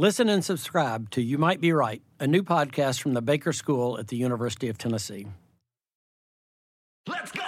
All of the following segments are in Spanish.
Listen and subscribe to You Might Be Right, a new podcast from the Baker School at the University of Tennessee. Let's go!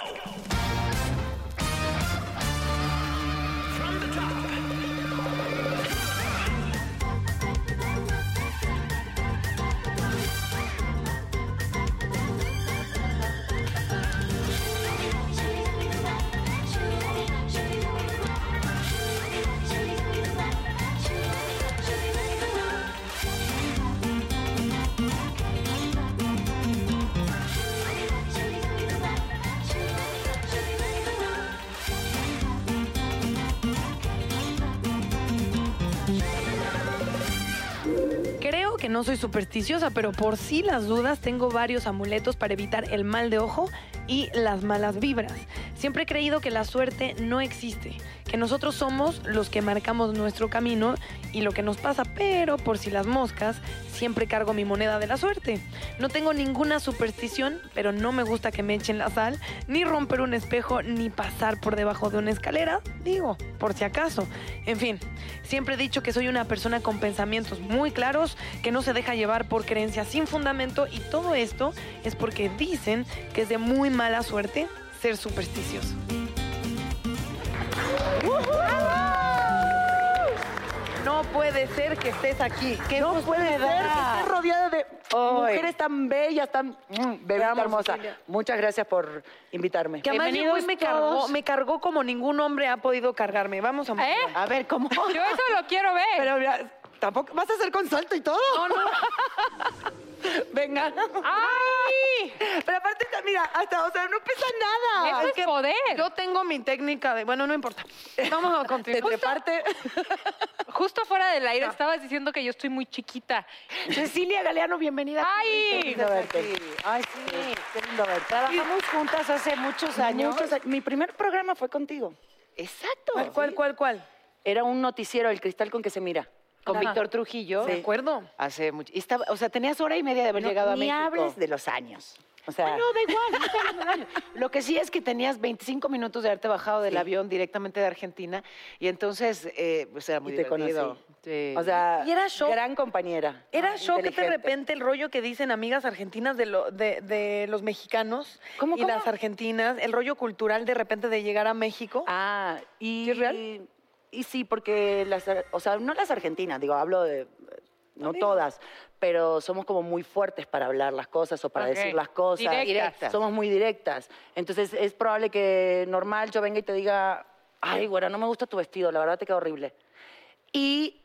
Creo que no soy supersticiosa, pero por si las dudas tengo varios amuletos para evitar el mal de ojo y las malas vibras. Siempre he creído que la suerte no existe, que nosotros somos los que marcamos nuestro camino y lo que nos pasa, pero por si las moscas, siempre cargo mi moneda de la suerte. No tengo ninguna superstición, pero no me gusta que me echen la sal, ni romper un espejo, ni pasar por debajo de una escalera, digo, por si acaso. En fin, siempre he dicho que soy una persona con pensamientos muy claros, que no se deja llevar por creencias sin fundamento y todo esto es porque dicen que es de muy mala suerte ser supersticioso. No puede ser que estés aquí. ¿Qué no puede ser que estés rodeada de mujeres tan bellas, tan Mm, Vamos, hermosa. Cecilia. Muchas gracias por invitarme. Que además llegó y me cargó, me cargó como ningún hombre ha podido cargarme. Vamos a ¿Eh? A ver, ¿cómo? Yo eso lo quiero ver. Pero mira, tampoco vas a hacer con salto y todo. No, no. Venga. ¡Ay! Pero aparte, mira, hasta, o sea, no pesa nada. Eso es poder. Yo tengo mi técnica de. Bueno, no importa. Vamos a De continuar. treparte. Justo fuera del aire estabas diciendo que yo estoy muy chiquita. Cecilia Galeano, bienvenida. ¡Ay! Qué lindo verte. Ay, sí, qué lindo verte. Trabajamos juntas hace muchos años. Mi primer programa fue contigo. Exacto. ¿Cuál, cuál, cuál, cuál? Era un noticiero, El Cristal con que se mira. Con Ajá. Víctor Trujillo. ¿De acuerdo? Hace mucho. y estaba- o sea, tenías hora y media de haber llegado a ni México. hables de los años. O sea, no, da igual. no hablando de años. Lo que sí es que tenías 25 minutos de haberte bajado del Sí. avión directamente de Argentina y entonces eh, pues era muy y te divertido. conocí. Sí. O sea, Y era shock. gran compañera. Era Ah, shock de inteligente. repente el rollo que dicen amigas argentinas de, lo- de, de los mexicanos ¿Cómo, y cómo? las argentinas, el rollo cultural de repente de llegar a México. Ah, y. ¿Sí es real? Y sí, porque las, o sea, no las argentinas, digo, hablo de, no todas, pero somos como muy fuertes para hablar las cosas o para decir las cosas. Directas. Somos muy directas. Entonces es probable que normal yo venga y te diga, ay, güera, no me gusta tu vestido, la verdad te queda horrible. Y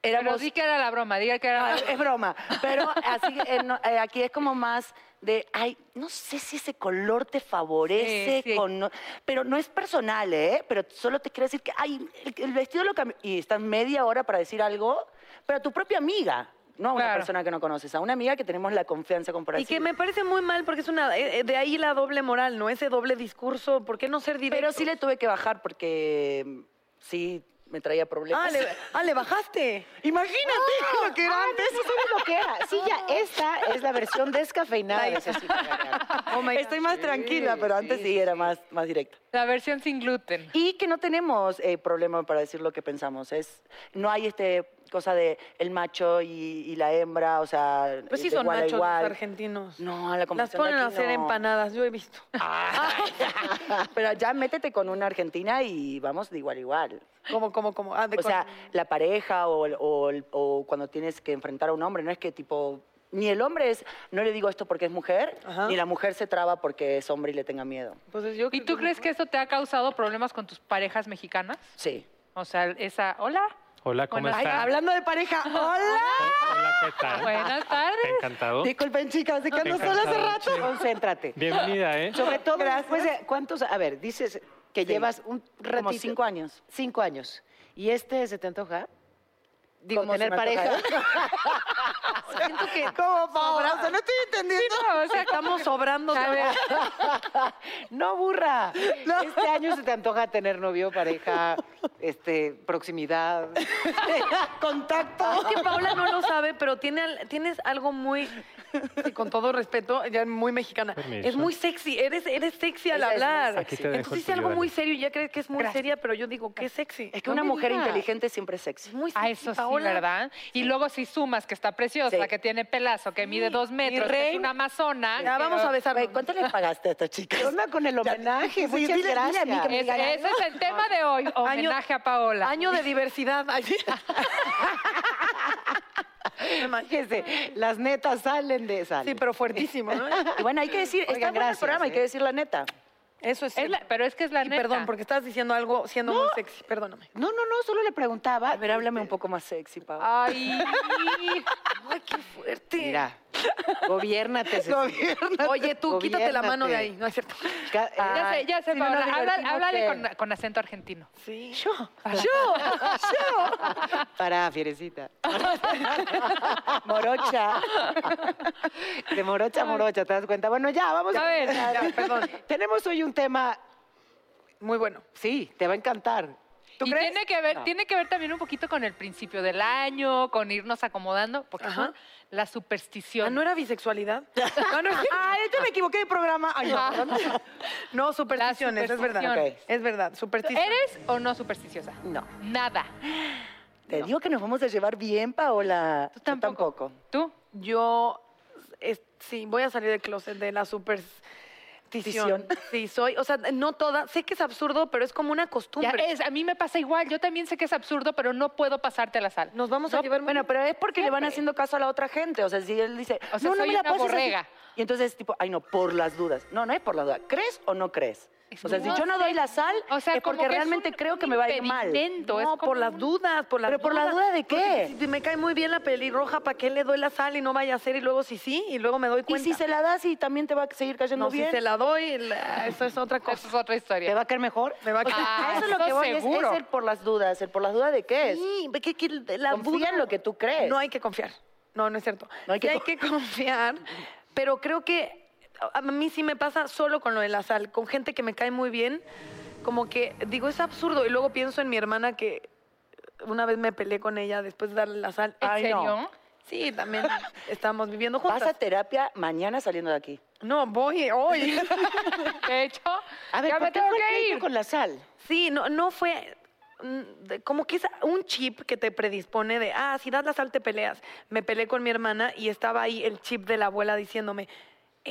Pero éramos... di que era la broma, diga que era No, la es, es broma. Pero así, eh, no, eh, aquí es como más de, ay, no sé si ese color te favorece, Sí, sí. con no- pero no es personal, ¿eh? Pero solo te quiero decir que, ay, el, el vestido lo cambió. Y estás media hora para decir algo, pero a tu propia amiga, no a una Claro. persona que no conoces, a una amiga que tenemos la confianza con Y que me parece muy mal porque es una eh, eh, de ahí la doble moral, ¿no? Ese doble discurso, ¿por qué no ser directo? Pero sí le tuve que bajar porque mm, sí me traía problemas. Ah, le, ah, ¿le bajaste. Imagínate lo que era Ah, antes. no, lo que era. Sí, ya, esta es la versión descafeinada de Cecilia Galeano. Oh my God. Estoy más tranquila, pero antes sí, era más, más directa. La versión sin gluten. Y que no tenemos eh, problema para decir lo que pensamos. Es, no hay este cosa de el macho y, y la hembra, o sea, Pues sí son igual machos los igual. argentinos. No, la Las de ponen a hacer no. empanadas, yo he visto. Pero ya métete con una argentina y vamos de igual a igual. Como, como, como. Ah, de O sea, la pareja o, o cuando tienes que enfrentar a un hombre, no es que tipo Ni el hombre es, no le digo esto porque es mujer, Ajá. ni la mujer se traba porque es hombre y le tenga miedo. Yo ¿Y tú crees que eso te ha causado problemas con tus parejas mexicanas? Sí. O sea, esa, hola. Hola, ¿cómo están? hablando de pareja, hola. Hola, ¿qué tal? Buenas tardes. Encantado. Disculpen, chicas, de que ando sola hace rato. Concéntrate. Bienvenida, ¿eh? Sobre todo después de, ¿cuántos? A ver, dices que llevas un ratito. Como cinco años. Cinco años. ¿Y este se te antoja? Digo, ¿Cómo tener pareja. Siento que como Paola, o sea, no estoy entendiendo. o sea, estamos sobrando. No, burra. Este año se te antoja tener novio, pareja, este, proximidad. contacto. Es que Paola no lo sabe, pero tiene, tienes algo muy, y con todo respeto, ya muy mexicana. Permiso. Es muy sexy, eres, eres sexy al hablar. sexy. Aquí te dejo Entonces dice algo muy serio y ya crees que es muy Gracias. seria, pero yo digo, qué sexy. Es que No una mujer inteligente siempre es sexy. Es muy a sexy, eso sí. ¿verdad? Y luego si sumas que está preciosa, Sí. que tiene pelazo, que mide dos metros, que es una amazona. Ya, vamos a besar. ¿Cuánto le pagaste a estas chicas? ¿Qué onda con el homenaje? Sí, Muchas dile- dile a gracias. mí que me Es- ese es el tema de hoy, homenaje a Paola. Año de diversidad. Fíjese, las netas salen de esa. Sí, pero fuertísimo, ¿no? Y bueno, hay que decir, está Oigan, el gracias, programa, hay ¿eh? que decir la neta. Eso es, Es la- pero es que es la Y neta. perdón, porque estabas diciendo algo siendo muy sexy. Perdóname. No, no, no, solo le preguntaba. A ver, háblame un poco más sexy, Pau. Ay, Ay, qué fuerte. Mira, gobiérnate. Ceci. Oye, tú, quítate la mano de ahí. No es cierto. Ca- ya sé, ya sé, si Paola. háblale con, con acento argentino. Sí. Yo, yo, Para, fierecita. morocha. De morocha a morocha, ¿te das cuenta? Bueno, ya, vamos A ver, ya, perdón. Tenemos hoy un tema, Muy bueno. sí, te va a encantar. ¿Tú y crees? tiene que ver, No. tiene que ver también un poquito con el principio del año, con irnos acomodando, porque Ajá. son la superstición. Ah, ¿no era bisexualidad? Ah, no, ah, yo me equivoqué de programa. Ay, no, perdón. No, supersticiones, es verdad. Es verdad, supersticiones. ¿Eres o no supersticiosa? No. Nada. Te digo que nos vamos a llevar bien, Paola. Tú Yo tampoco. ¿Tú? Yo, es- sí, voy a salir del closet de la superstición. Sí, soy, o sea, no toda, sé que es absurdo, pero es como una Ya costumbre. es, a mí me pasa igual. Yo también sé que es absurdo, pero no puedo pasarte la sal. Nos vamos a llevar muy Bueno, pero es porque le van Siempre. haciendo caso a la otra gente. O sea, si él dice, O sea, no, no soy me la una pases así". borrega. Y entonces, tipo, ay, no, por las dudas. No, no es por las dudas. ¿Crees o no crees? O sea, si yo no doy la sal, O sea, es porque que es realmente un- creo que me va a ir mal. es No, por las dudas, por las ¿Pero por las dudas de qué? Si me cae muy bien la pelirroja, ¿para qué le doy la sal y no vaya a ser? Y luego sí, sí, y luego me doy Y cuenta. si se la das y también te va a seguir cayendo no, bien. si se la doy, la- eso es otra cosa. Eso es otra ¿Te historia. va a caer mejor? Me va a quedar- Ah, eso es lo que voy, es, es el por las dudas. ¿El por las dudas de qué es? Sí, ve que, que la Confía duda- en lo que tú crees. No hay que confiar. No, no es cierto. No hay Sí que confiar, pero creo que a mí sí me pasa solo con lo de la sal, con gente que me cae muy bien, como que digo, es absurdo. Y luego pienso en mi hermana que una vez me peleé con ella después de darle la sal. ¿En Ay, no. serio? Sí, también estamos viviendo juntas. Vas a terapia mañana saliendo de aquí. No, voy hoy. De hecho, A ver, ya ¿por me qué tengo que ir. con la sal? Sí, no, no fue mm, como que es un chip que te predispone de, ah, si das la sal te peleas. Me peleé con mi hermana y estaba ahí el chip de la abuela diciéndome,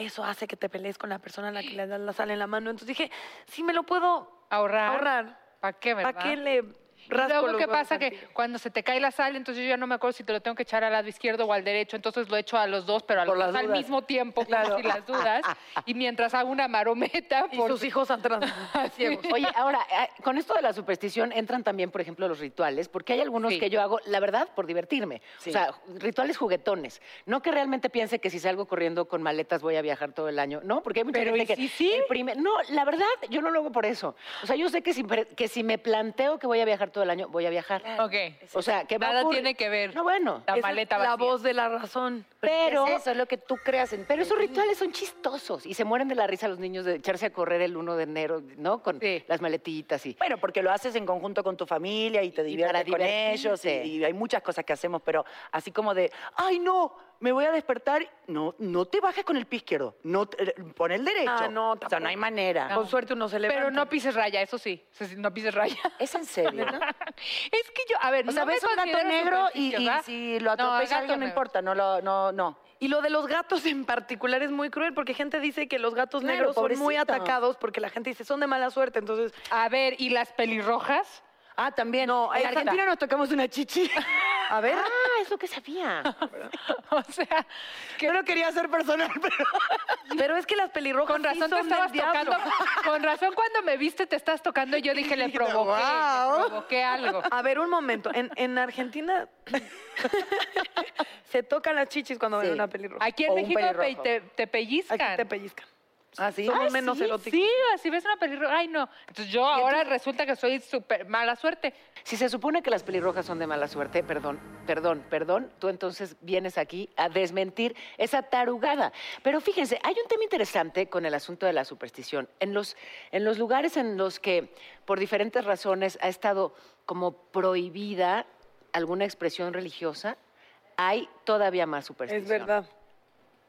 eso hace que te pelees con la persona a la que le das la sal en la mano. Entonces dije, sí me lo puedo Ahorrar. ahorrar. ¿Para qué, verdad? ¿Para qué le luego, ¿qué pasa? Que cuando se te cae la sal, entonces yo ya no me acuerdo si te lo tengo que echar al lado izquierdo o al derecho, entonces lo echo a los dos, pero a los dos al mismo tiempo, por si las dudas. Y mientras hago una marometa, Y por sus hijos atrás, ciegos. Oye, ahora, eh, con esto de la superstición entran también, por ejemplo, los rituales, porque hay algunos Sí. que yo hago, la verdad, por divertirme. Sí. O sea, rituales juguetones. No que realmente piense que si salgo corriendo con maletas voy a viajar todo el año. No, porque hay mucha Pero, gente ¿y que si sí? No, la verdad, yo no lo hago por eso. O sea, yo sé que si, que si me planteo que voy a viajar todo el año, voy a viajar. Ok. O sea, que va a Nada tiene que ver. No, bueno. La maleta la vacía. voz de la razón. Pero, Es eso, es lo que tú creas en pero esos rituales son chistosos y se mueren de la risa los niños de echarse a correr el 1 de enero, ¿no? Con Sí. las maletitas y... Bueno, porque lo haces en conjunto con tu familia y te diviertes con ellos y, y hay muchas cosas que hacemos, pero así como de, ay no, me voy a despertar, no, no te bajes con el pie izquierdo, no te- pon el derecho. Ah, no, o sea, no hay manera. Con suerte uno se levanta. Pero no pises raya, eso sí. No pises raya. Es en serio. es que yo, a ver, O sea, no me ves un gato considero negro y, y supersticiosa. si lo No, atropella gato alguien no negro. importa, no lo, no, no. Y lo de los gatos en particular es muy cruel porque gente dice que los gatos Claro, negros son muy pobrecitos. atacados porque la gente dice son de mala suerte. Entonces, A ver, ¿y las pelirrojas? Ah, también. No, en Argentina nos tocamos una chichi. a ver. Ah, es lo que sabía. O sea, Yo no quería ser personal, pero... Pero es que las pelirrojas con sí razón te estabas tocando. Con razón cuando me viste te estás tocando y yo dije, le provoqué, Guau. le provoqué algo. A ver, un momento. En, en Argentina se tocan las chichis cuando ven una pelirroja. Aquí en O México te, te pellizcan. Aquí te pellizcan. ¿Ah, sí? Somos Ay, menos sí, eróticos. Sí, si ves una pelirroja, ay no. Entonces yo ahora resulta que soy súper mala suerte. Si se supone que las pelirrojas son de mala suerte, perdón, perdón, perdón, tú entonces vienes aquí a desmentir esa tarugada. Pero fíjense, hay un tema interesante con el asunto de la superstición. En los, en los lugares en los que por diferentes razones ha estado como prohibida alguna expresión religiosa, hay todavía más superstición. Es verdad.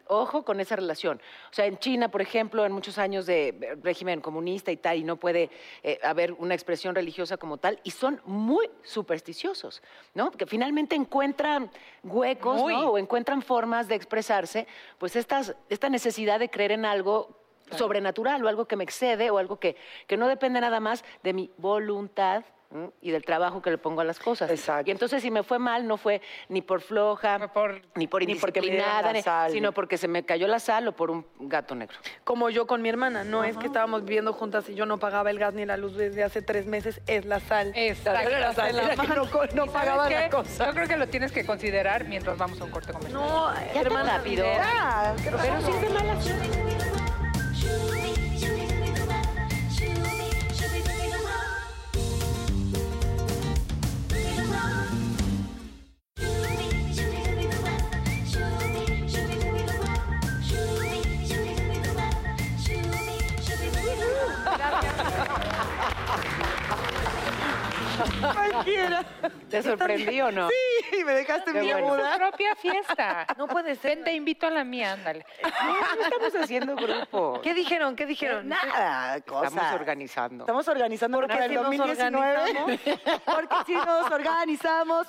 Ojo con esa relación. O sea, en China, por ejemplo, en muchos años de eh, régimen comunista y tal, y no puede eh, haber una expresión religiosa como tal, y son muy supersticiosos, ¿no? Que finalmente encuentran huecos, Muy. ¿no? O encuentran formas de expresarse, pues estas, esta necesidad de creer en algo sobrenatural o algo que me excede o algo que, que no depende nada más de mi voluntad ¿m? y del trabajo que le pongo a las cosas. Exacto. Y entonces si me fue mal, no fue ni por floja, por- ni por ni porque indisciplinada, la ni- sino porque se me cayó la sal o por un gato negro. Como yo con mi hermana. No es que estábamos viviendo juntas y yo no pagaba el gas ni la luz desde hace tres meses. Es la sal. Exacto. La sal la mano. no, no ¿Y sabes pagaba la cosa. Yo creo que lo tienes que considerar mientras vamos a un corte comercial. No, Ya hermana. rápido. Ah, Pero sí es de mala suerte. ¿Te sorprendí o no? Sí, me dejaste bien bueno. Tu muda. propia fiesta. No puede ser. Ven, te invito a la mía, ándale. No estamos haciendo grupo. ¿Qué dijeron? ¿Qué dijeron? Nada, cosas. Estamos organizando. Estamos organizando ¿Por qué para el si nos 2019. Porque si nos organizamos.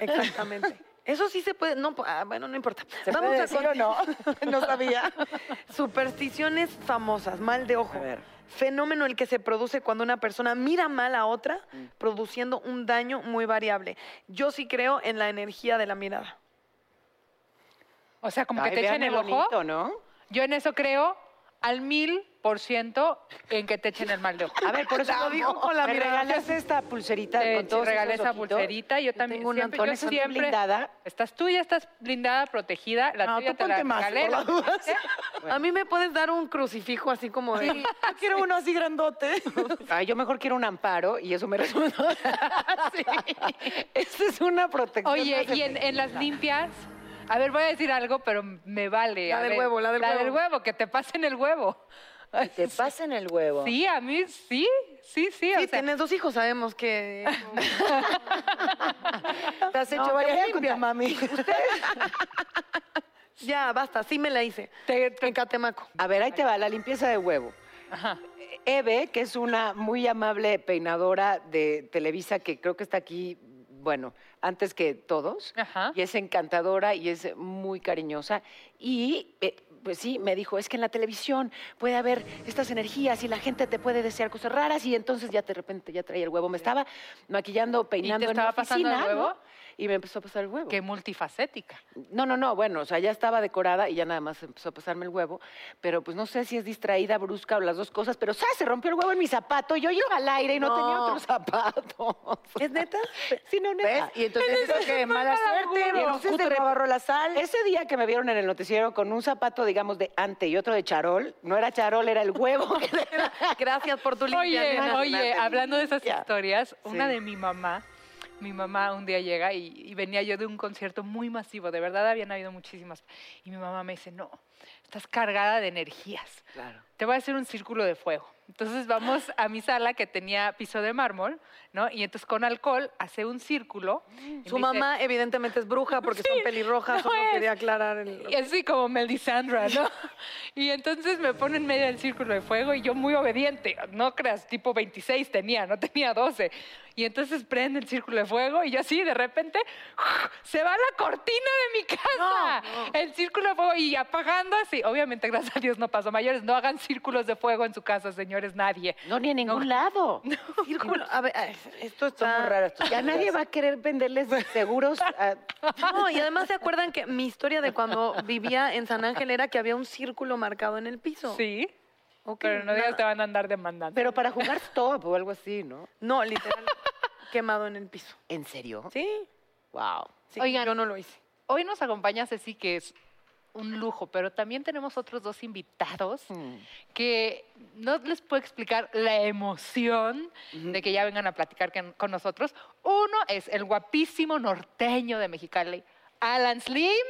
Exactamente. Eso sí se puede. No, ah, bueno, no importa. ¿Se Vamos puede a decir o no? No sabía. Supersticiones famosas, mal de ojo. A ver. Fenómeno el que se produce cuando una persona mira mal a otra, Mm. produciendo un daño muy variable. Yo sí creo en la energía de la mirada. O sea, como que te echen vean el ojo. bonito, ¿no? Yo en eso creo al mil por ciento en que te echen el mal de ojo. A ver, por eso Lo digo con la me mirada. regalaste esta pulserita Te con todos regalé esa ojitos. pulserita. Yo también tengo una siempre, con yo siempre blindada. Estás tú ya estás blindada, protegida. La No, tuya tú te la ponte más, regalé. por la las dudas. utilizaste. A mí me puedes dar un crucifijo así como de... Yo quiero uno así grandote. Ay, yo mejor quiero un amparo y eso me resulta. sí. Esta es una protección. Oye, y en, en las limpias, a ver, voy a decir algo, pero me vale. La a del ver, huevo, la del huevo. del huevo, que te pasen el huevo. Te pasen el huevo. Sí, a mí sí, sí, sí. o Sí, sea, tienes dos hijos, sabemos que... Te has hecho No, te varias limpias, mami. ya, basta, sí me la hice. En Catemaco. A ver, ahí te va, la limpieza de huevo. Eve, que es una muy amable peinadora de Televisa, que creo que está aquí, bueno, antes que todos, Ajá. y es encantadora y es muy cariñosa. Y eh, pues sí, me dijo, es que en la televisión puede haber estas energías y la gente te puede desear cosas raras y entonces ya de repente ya traía el huevo. Me estaba maquillando, peinando en estaba pasando el oficina, huevo? ¿no? Y me empezó a pasar el huevo. Qué multifacética. No, no, no, bueno, o sea, ya estaba decorada y ya nada más empezó a pasarme el huevo, pero pues no sé si es distraída, brusca o las dos cosas, pero ¡sa! se rompió el huevo en mi zapato, yo iba al aire y no, tenía otro zapato. ¿Es neta? Sí, no, neta. ¿Ves? Y entonces eso que mala suerte. Y Y entonces te agarró la sal. Ese día que me vieron en el noticiero con un zapato, digamos, de ante y otro de charol, no era charol, era el huevo. Gracias por tu limpia, Oye, oye, hablando de esas historias, una Sí. de mi mamá, mi mamá un día llega y, y venía yo de un concierto muy masivo, de verdad habían habido muchísimas. Y mi mamá me dice, no, estás cargada de energías. Claro. Te voy a hacer un círculo de fuego. Entonces vamos a mi sala que tenía piso de mármol, ¿no? Y entonces con alcohol hace un círculo. y Su dice, mamá evidentemente es bruja porque son pelirrojas, no solo es. quería aclarar el... Y así como Melisandra, ¿no? Y entonces me pone en medio del círculo de fuego y yo muy obediente, no creas, tipo 26 tenía, no tenía 12. Y entonces prende el círculo de fuego y yo así de repente se va la cortina de mi casa. El círculo de fuego y apagando así. Obviamente, gracias a Dios no pasó mayores. No hagan círculos de fuego en su casa, señores. nadie. No, ni en ningún lado. Círculo. A ver, esto está muy tus Ya nadie va a querer venderles seguros. a- No, y además se acuerdan que mi historia de cuando vivía en San Ángel era que había un círculo marcado en el piso. Sí, Ok, pero no digas te van a andar demandando. Pero para jugar stop o algo así, ¿no? No, literal, quemado en el piso. ¿En serio? Sí, Wow. sí, Oigan. yo no lo hice. Hoy nos acompaña Ceci, que es un lujo, pero también tenemos otros dos invitados que no les puedo explicar la emoción de que ya vengan a platicar con, con nosotros. Uno es el guapísimo norteño de Mexicali, Alan Slim,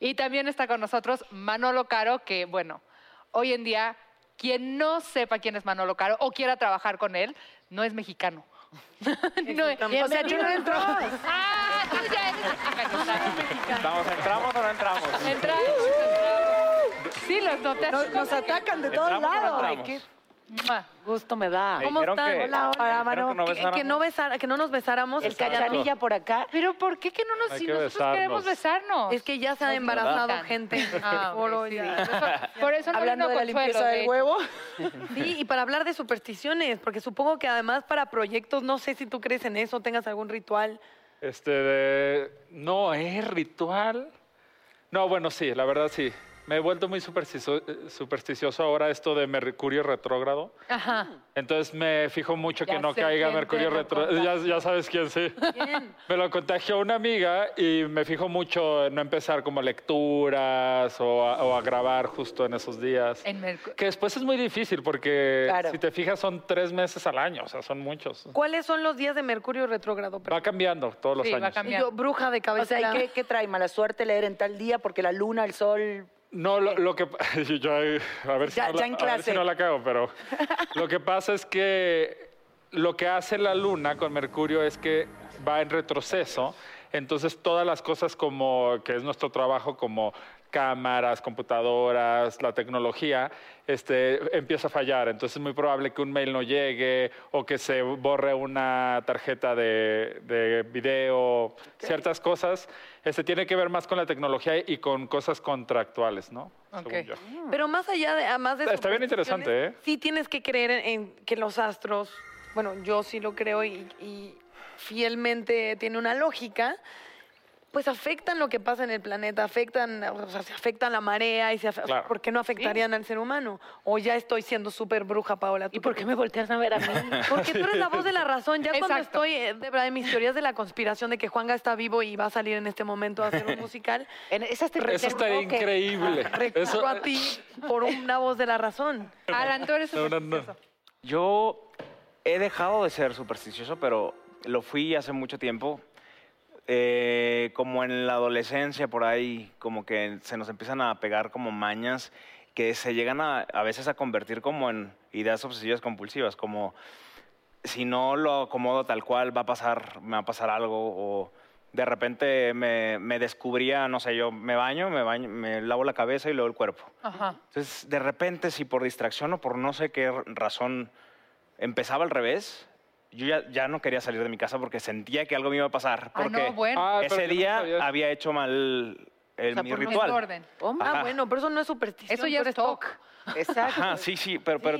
y también está con nosotros Manolo Caro, que bueno, hoy en día quien no sepa quién es Manolo Caro o quiera trabajar con él, no es mexicano. No, O sea, yo no entro. Ah, tú ya eres. Estamos, ¿Entramos o no entramos? Entramos. Sí, los noté. Nos, nos atacan de todos ¿Entramos o no lados. Mua. gusto me da. Me ¿Cómo están? que- Hola, hola, que no Que, que no besáramos. besara- que no nos besáramos. El cachanilla por acá. Pero ¿por qué que no nos Hay si que nosotros queremos besarnos? Es que ya se ha embarazado gente en Ah, sí, ya. Por eso- Por eso no Hablando de la limpieza de del huevo. Sí, y para hablar de supersticiones, porque supongo que además para proyectos, no sé si tú crees en eso, tengas algún ritual. Este, de... No, ¿es ritual? No, bueno, sí, la verdad sí. Me he vuelto muy supersticio- eh, supersticioso ahora esto de Mercurio retrógrado. Ajá. Entonces me fijo mucho que Ya no sé caiga quién Mercurio retrógrado. Ya, ya sabes quién, sí. Bien. Me lo contagió una amiga y me fijo mucho en no empezar como lecturas o a, o a grabar justo en esos días. En Que después es muy difícil porque Claro. si te fijas son tres meses al año, o sea, son muchos. ¿Cuáles son los días de Mercurio retrógrado? Va cambiando todos los Sí, va años. Y cambiando. yo, bruja de O cabeza. sea, ¿y qué, qué trae? ¿Mala suerte leer en tal día porque la luna, el sol... No, lo, lo que yo, a ver, si Ya- no la, ya en a ver si clase. no la cago, pero lo que pasa es que lo que hace la luna con Mercurio es que va en retroceso, entonces todas las cosas como que es nuestro trabajo como cámaras, computadoras, la tecnología, este, empieza a fallar. Entonces es muy probable que un mail no llegue o que se borre una tarjeta de, de video, ciertas cosas. Este, tiene que ver más con la tecnología y con cosas contractuales, ¿no? Ok. Según yo. Pero más allá de, además de Está bien interesante, ¿eh? Sí tienes que creer en, en que los astros, bueno, yo sí lo creo y, y fielmente tiene una lógica, pues afectan lo que pasa en el planeta, afectan, o sea, se afectan la marea y se afe- Claro. ¿por qué no afectarían al ser humano? O ya estoy siendo súper bruja, Paola. ¿Y ¿tú por qué me volteas a ver a mí? Porque tú eres la voz de la razón. Ya cuando Exacto. estoy, eh, de verdad, en mis teorías de la conspiración de que Juanga está vivo y va a salir en este momento a hacer un musical, En esas te Eso que- increíble. recurro Eso, a ti por una voz de la razón. Alan, tú eres No, no, no. supersticioso. Yo he dejado de ser supersticioso, pero lo fui hace mucho tiempo. Eh, como en la adolescencia, por ahí, como que se nos empiezan a pegar como mañas que se llegan a, a veces a convertir como en ideas obsesivas compulsivas, como si no lo acomodo tal cual, va a pasar, me va a pasar algo, o de repente me, me descubría, no sé, yo me baño, me baño, me lavo la cabeza y luego el cuerpo. Ajá. Entonces, de repente, si por distracción o por no sé qué razón empezaba al revés, yo ya, ya no quería salir de mi casa porque sentía que algo me iba a pasar. Ah, Porque no, bueno. Ah, ese no día había hecho mal el, sea, mi ritual. Desorden. Ah, bueno, pero eso no es superstición. Eso ya es TOC. Exacto. Ajá, sí, sí, pero, pero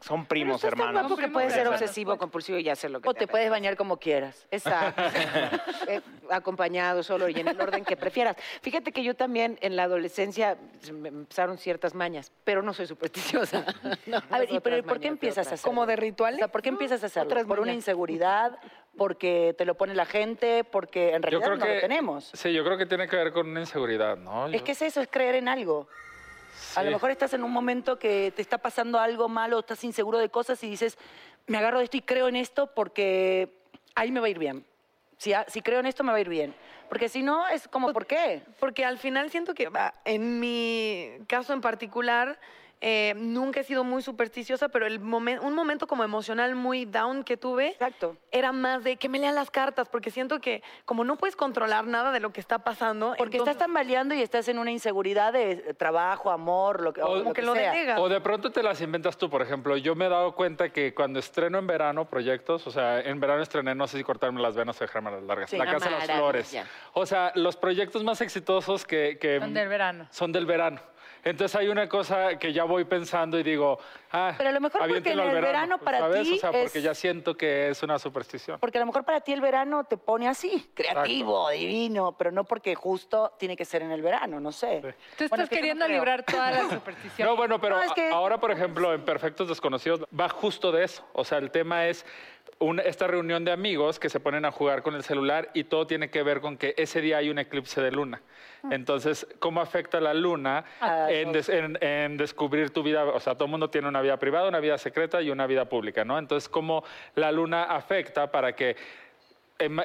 son primos, Pero estás tan hermanos. guapo que puedes ser obsesivo, compulsivo y hacer lo que O te puedes bañar como quieras. Exacto. Eh, acompañado, solo y en el orden que prefieras. Fíjate que yo también en la adolescencia se me empezaron ciertas mañas, pero no soy supersticiosa. No, A ver, ¿y pero por qué empiezas a hacerlo? Como de O rituales. sea, ¿por qué empiezas a hacerlo? ¿Por una inseguridad? ¿Porque te lo pone la gente? Porque en yo realidad creo no que lo tenemos. Sí, yo creo que tiene que ver con una inseguridad, ¿no? Es Yo- que es eso, es creer en algo. A lo mejor estás en un momento que te está pasando algo malo, estás inseguro de cosas y dices, me agarro de esto y creo en esto porque ahí me va a ir bien. Si, si creo en esto, me va a ir bien. Porque si no, es como, ¿por qué? Porque al final siento que, va, en mi caso en particular, eh, nunca he sido muy supersticiosa, pero el momen- un momento como emocional muy down que tuve Exacto. era más de que me lean las cartas, porque siento que como no puedes controlar nada de lo que está pasando, Porque entonces- estás tambaleando y estás en una inseguridad de eh, trabajo, amor, lo que, o O- lo como que que lo sea. O de pronto te las inventas tú, por ejemplo. Yo me he dado cuenta que cuando estreno en verano proyectos, o sea, en verano estrené, no sé si cortarme las venas o dejarme las largas. Sí. la Casa de las. Flores. O sea, los proyectos más exitosos que... que Son del verano. Son del verano. Entonces hay una cosa que ya voy pensando y digo, ah, Pero a lo mejor porque en el verano para ¿sabes? ti O sea, porque es- ya siento que es una superstición. Porque a lo mejor para ti el verano te pone así, creativo, divino, pero no porque justo tiene que ser en el verano, no sé. Tú Bueno, estás es que yo no queriendo librar todas las supersticiones. No, bueno, pero No, es que- a- ahora, por ejemplo, en Perfectos Desconocidos va justo de eso. O sea, el tema es una- esta reunión de amigos que se ponen a jugar con el celular y todo tiene que ver con que ese día hay un eclipse de luna. Entonces, ¿cómo afecta la luna Ah, en, des- en- en descubrir tu vida? O sea, todo el mundo tiene una vida privada, una vida secreta y una vida pública, ¿no? Entonces, ¿cómo la luna afecta para que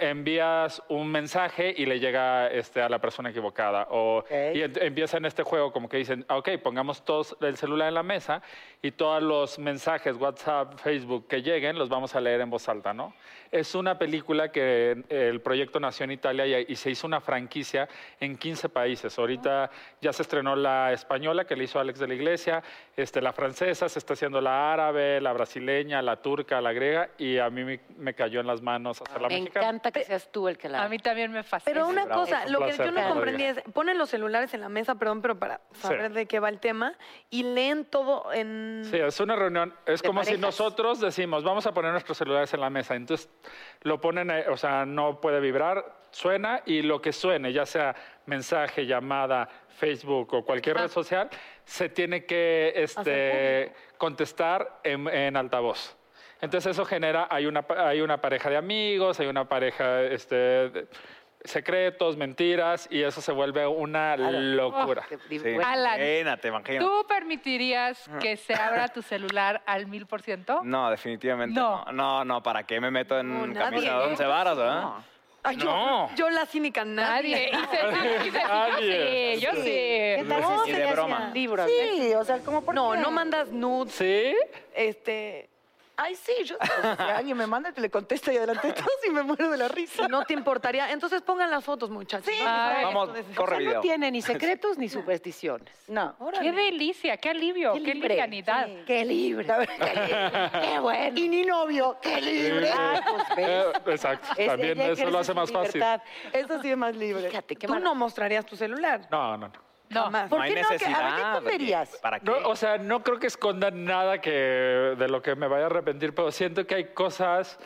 envías un mensaje y le llega este, a la persona equivocada. O, Y ent- empiezan este juego como que dicen, "Ah, ok, pongamos todos el celular en la mesa y todos los mensajes, WhatsApp, Facebook que lleguen, los vamos a leer en voz alta, ¿no? Es una película que el proyecto nació en Italia y, y se hizo una franquicia en 15 países. Ahorita ya se estrenó la española que le hizo Alex de la Iglesia, este, la francesa, se está haciendo la árabe, la brasileña, la turca, la griega y a mí me, me cayó en las manos hacer la Me mexicana. Encanta que seas tú el que la... A mí también me fascina. Pero una bravo, cosa, lo que yo no comprendí es, ponen los celulares en la mesa, perdón, pero para saber de qué va el tema, y leen todo en... Sí, es una reunión. Es como si nosotros decimos, vamos a poner nuestros celulares en la mesa. Entonces lo ponen, o sea, no puede vibrar, suena y lo que suene, ya sea mensaje, llamada, Facebook o cualquier red social, se tiene que este, contestar en, en altavoz. Entonces eso genera, hay una, hay una pareja de amigos, hay una pareja, este, de- secretos, mentiras, y eso se vuelve una locura. Sí. Alan, Imagínate, imagínate. ¿tú permitirías que se abra tu celular al mil por ciento? No, definitivamente No. no. No, no, ¿para qué me meto en No, camisa nadie. de 11 varas, verdad? Ay, yo, No. yo la cínica, nadie. Nadie. Y y Nadie. Yo sí, yo sí. ¿Qué tal No, se de broma. Libros, Sí, o sea, como por No, qué? no mandas nudes, ¿Sí? este... Ay, sí, yo alguien me manda, le contesto y adelante de todos y me muero de la risa. No te importaría. Entonces pongan las fotos, muchachos. Sí. Vamos, corre O sea, video. no tiene ni secretos ni supersticiones. No. Qué delicia, qué alivio, qué, libre. livianidad. Sí. Qué libre. Qué libre. Qué bueno. Y ni novio, qué libre. Ah, pues ves. Eh, exacto. Es- También eso lo hace más fácil. Eso sí es más libre. Fíjate, qué Tú mar- no mostrarías tu celular. No, no, no. No. Jamás. ¿Por no hay qué no? ¿Qué- necesidad. a ver, ¿qué esconderías? ¿Para qué? No, o sea, no creo que escondan nada que, de lo que me vaya a arrepentir, pero siento que hay cosas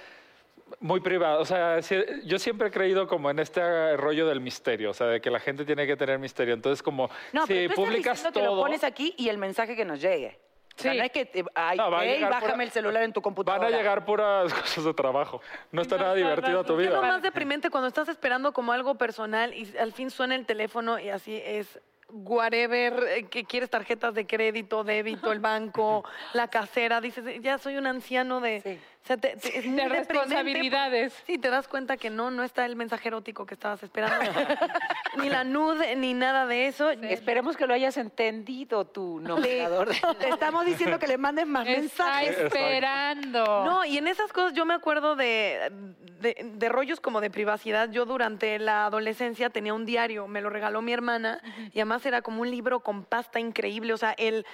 muy privadas. O sea, si- yo siempre he creído como en este rollo del misterio, o sea, de que la gente tiene que tener misterio. Entonces, como No, si pero tú estás publicas diciendo todo... que lo pones aquí y el mensaje que nos llegue. O sea, Sí. no es que, te, ay, No, va a hey, llegar bájame pura- el celular en tu computadora. Van a llegar puras cosas de trabajo. No está nada divertido tu ¿Qué es vida. lo más deprimente cuando estás esperando como algo personal y al fin suena el teléfono y así es whatever, eh, que quieres tarjetas de crédito, débito, el banco, la casera, dices, ya soy un anciano de... Sí. O sea, te- te- es muy De deprimente responsabilidades. Sí, te das cuenta que no, no está el mensaje erótico que estabas esperando. ni la nude, ni nada de eso. Esperemos que lo hayas entendido tu nombrador. Te estamos diciendo que le mandes más Está mensajes. esperando. No, y en esas cosas yo me acuerdo de, de, de rollos como de privacidad. Yo durante la adolescencia tenía un diario, me lo regaló mi hermana, y además era como un libro con pasta increíble. O sea, el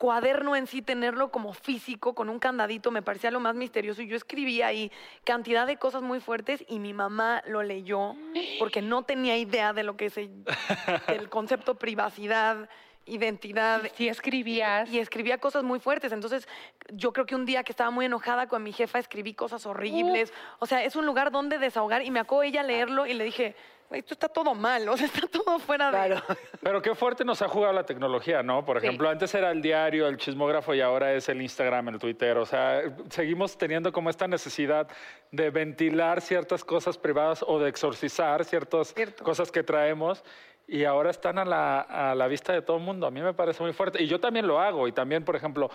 cuaderno en sí, tenerlo como físico, con un candadito, me parecía lo más misterioso. Y yo escribía ahí cantidad de cosas muy fuertes y mi mamá lo leyó porque no tenía idea de lo que es el, concepto privacidad, identidad. Si escribías. Y escribía cosas muy fuertes. Entonces, yo creo que un día que estaba muy enojada con mi jefa, escribí cosas horribles. O sea, es un lugar donde desahogar. Y me acabó ella leerlo y le dije, "Güey, esto está todo mal. O sea, está todo fuera de... Claro. Pero qué fuerte nos ha jugado la tecnología, ¿no? Por ejemplo, antes era el diario, el chismógrafo y ahora es el Instagram, el Twitter. O sea, seguimos teniendo como esta necesidad de ventilar ciertas cosas privadas o de exorcizar ciertas Cierto. cosas que traemos. Y ahora están a la, a la vista de todo el mundo. A mí me parece muy fuerte. Y yo también lo hago. Y también, por ejemplo,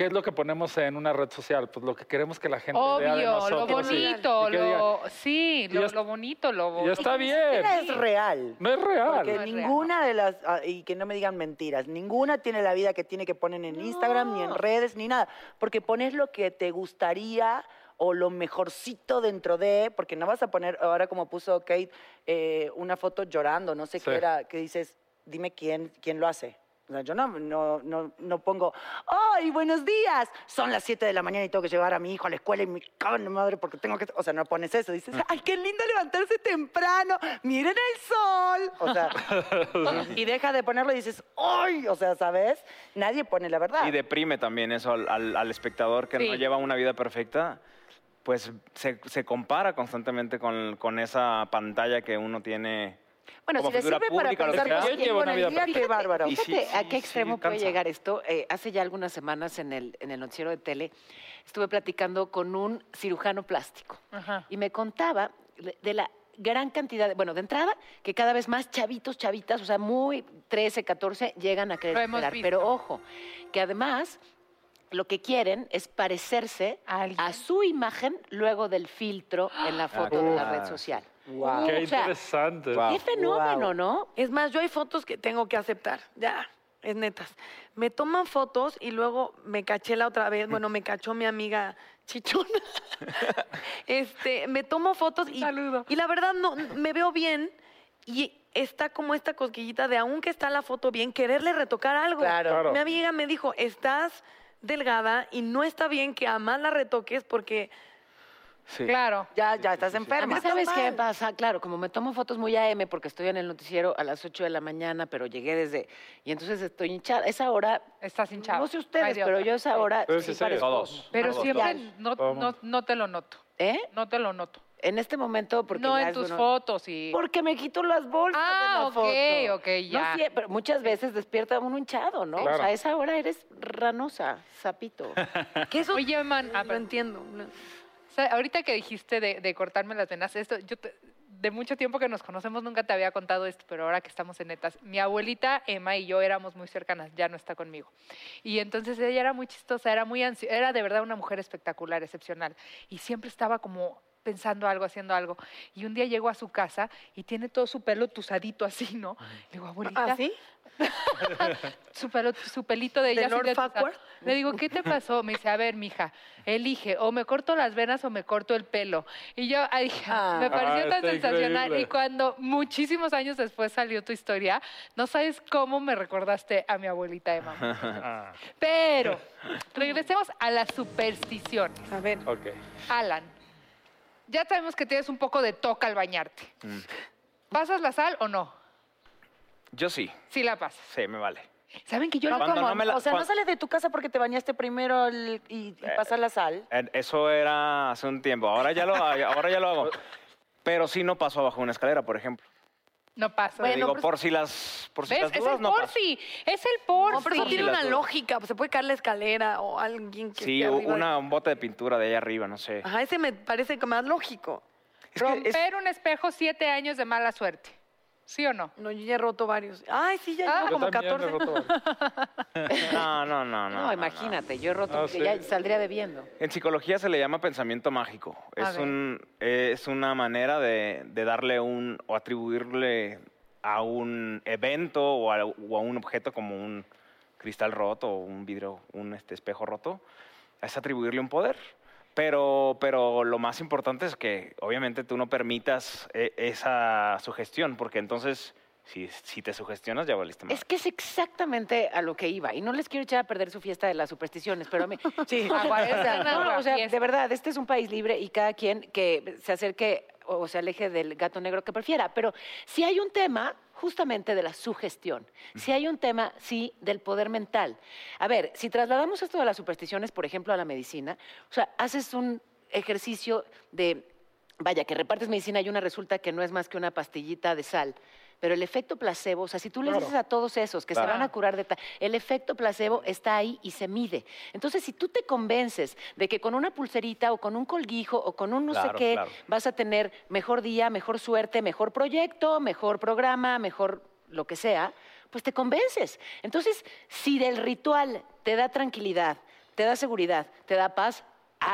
¿qué es lo que ponemos en una red social? Pues lo que queremos que la gente vea de Obvio, lo nosotros. y- bonito, y lo, sí, lo, es- lo bonito, lo ya bonito. está bien. Es real. No es real. Porque No es real, ninguna de las, ah, y que no me digan mentiras, ninguna tiene la vida que tiene que poner en Instagram, ni en redes, ni nada. Porque pones lo que te gustaría o lo mejorcito dentro de, porque no vas a poner, ahora como puso Kate, eh, una foto llorando, no sé Sí. qué era, que dices, dime quién, quién lo hace. O sea, yo no, no, no, no pongo, ¡ay, buenos días! Son las 7 de la mañana y tengo que llevar a mi hijo a la escuela y me cago en la madre porque tengo que... O sea, no pones eso. Dices, ¡ay, qué lindo levantarse temprano! ¡Miren el sol! O sea, y deja de ponerlo y dices, ¡ay! O sea, ¿sabes? Nadie pone la verdad. Y deprime también eso al, al- al espectador que no lleva una vida perfecta, pues se, se compara constantemente con, con esa pantalla que uno tiene. Bueno, como si le sirve para pública, pensar llevo con una el vida día, qué bárbaro. Sí, Fíjate a qué sí, extremo puede cansa. llegar esto. Eh, hace ya algunas semanas en el, en el noticiero de tele estuve platicando con un cirujano plástico Ajá. y me contaba de, de la gran cantidad, de, bueno, de entrada, que cada vez más chavitos, chavitas, o sea, muy 13, 14, llegan a querer operar. Pero ojo, que además lo que quieren es parecerse ¿A alguien? a su imagen luego del filtro en la foto de la red Ah. social. Wow. Qué O sea, interesante. Guau. Qué fenómeno, Wow. ¿no? Es más, yo hay fotos que tengo que aceptar. Ya, es netas. Me toman fotos y luego me caché la otra vez. Bueno, me cachó mi amiga Chichona. este, me tomo fotos y, Saludo. y la verdad no me veo bien y está como esta cosquillita de aunque está la foto bien, quererle retocar algo. Claro. Claro. Mi amiga me dijo, estás delgada y no está bien que a más la retoques porque Sí. Claro. Ya, ya estás A enferma. mí, ¿sabes qué pasa? Claro, como me tomo fotos muy AM porque estoy en el noticiero a las 8 de la mañana, pero llegué desde... Y entonces estoy hinchada. Esa hora... Estás hinchado. No sé No ustedes, de pero yo esa hora... Pero sí parezco- Todos. Pero Todos, siempre todos. no, no, no te lo noto. ¿Eh? No te lo noto. En este momento, porque no ya en es tus uno- fotos y... Porque me quito las bolsas Ah, de la ok, foto. ok, ya. No, sí, pero muchas veces despierta uno hinchado, ¿no? Claro. O sea, a esa hora eres ranosa, sapito. que eso Oye, man, ah, perdón. entiendo. O sea, ahorita que dijiste de, de cortarme las venas, esto, yo te- de mucho tiempo que nos conocemos nunca te había contado esto, pero ahora que estamos en netas, mi abuelita Emma y yo éramos muy cercanas, ya no está conmigo. Y entonces ella era muy chistosa, era muy ansio- era de verdad una mujer espectacular, excepcional. Y siempre estaba como pensando algo, haciendo algo. Y un día llegó a su casa y tiene todo su pelo tusadito así, ¿no? Le digo, abuelita, ¿Ah, sí? su, pelo- su pelito de ella. así Lord de? Le digo, ¿qué te pasó? Me dice, a ver, mija, elige, o me corto las venas o me corto el pelo. Y yo ay, dije, Ah. me pareció Ah, tan sensacional. increíble. Y cuando muchísimos años después salió tu historia, no sabes cómo me recordaste a mi abuelita Emma. Ah, Pero, regresemos a las supersticiones. A ver. Alan, ya sabemos que tienes un poco de toca al bañarte. Mm. ¿Pasas la sal o no? Yo sí, Sí la pasas. sí, me vale. ¿Saben que yo No, ¿cómo? no me la- o sea, ¿no sales de tu casa porque te bañaste primero el- y, y pasas la sal? Eh, Eso era hace un tiempo. Ahora ya lo, ahora ya lo hago. Pero sí no paso abajo una escalera, por ejemplo. No pasa? Bueno, digo, pero- por si las, por si ¿Ves? las Es dudas, el no paso. porfi. Es el porfi. No, pero eso Sí, tiene una dudas. lógica. pues, se puede caer la escalera o alguien que Sí, esté arriba de- una, un bote de pintura de allá arriba, no sé. Ajá, ese me parece que más lógico. Es que es- Romper un espejo, siete años de mala suerte. ¿Sí o no? No, yo ya he roto varios. Ay, sí, ya Ah. llevo Yo como también he 14. roto varios. No, no, no, no. No, imagínate, yo he roto, Ah, porque sí. ya saldría debiendo. En psicología se le llama pensamiento mágico. A Es, ver. un, es una manera de, de darle un o atribuirle a un evento o a, o a un objeto como un cristal roto o un vidrio, un este, espejo roto, es atribuirle un poder. Pero, pero lo más importante es que obviamente tú no permitas eh, esa sugestión, porque entonces si, si te sugestionas ya valiste más. Es que es exactamente a lo que iba. Y no les quiero echar a perder su fiesta de las supersticiones, pero a mí... Sí. Aguanta, No, no, o sea, de verdad, este es un país libre y cada quien que se acerque o se aleje del gato negro que prefiera. Pero si hay un tema justamente de la sugestión, si hay un tema, sí, del poder mental. A ver, si trasladamos esto de las supersticiones, por ejemplo, a la medicina, o sea, haces un ejercicio de, vaya, que repartes medicina y una resulta que no es más que una pastillita de sal. Pero el efecto placebo, o sea, si tú les dices a todos esos que se van a curar de tal, el efecto placebo está ahí y se mide. Entonces, si tú te convences de que con una pulserita o con un colguijo o con un no sé qué vas a tener mejor día, mejor suerte, mejor proyecto, mejor programa, mejor lo que sea, pues te convences. Entonces, si del ritual te da tranquilidad, te da seguridad, te da paz,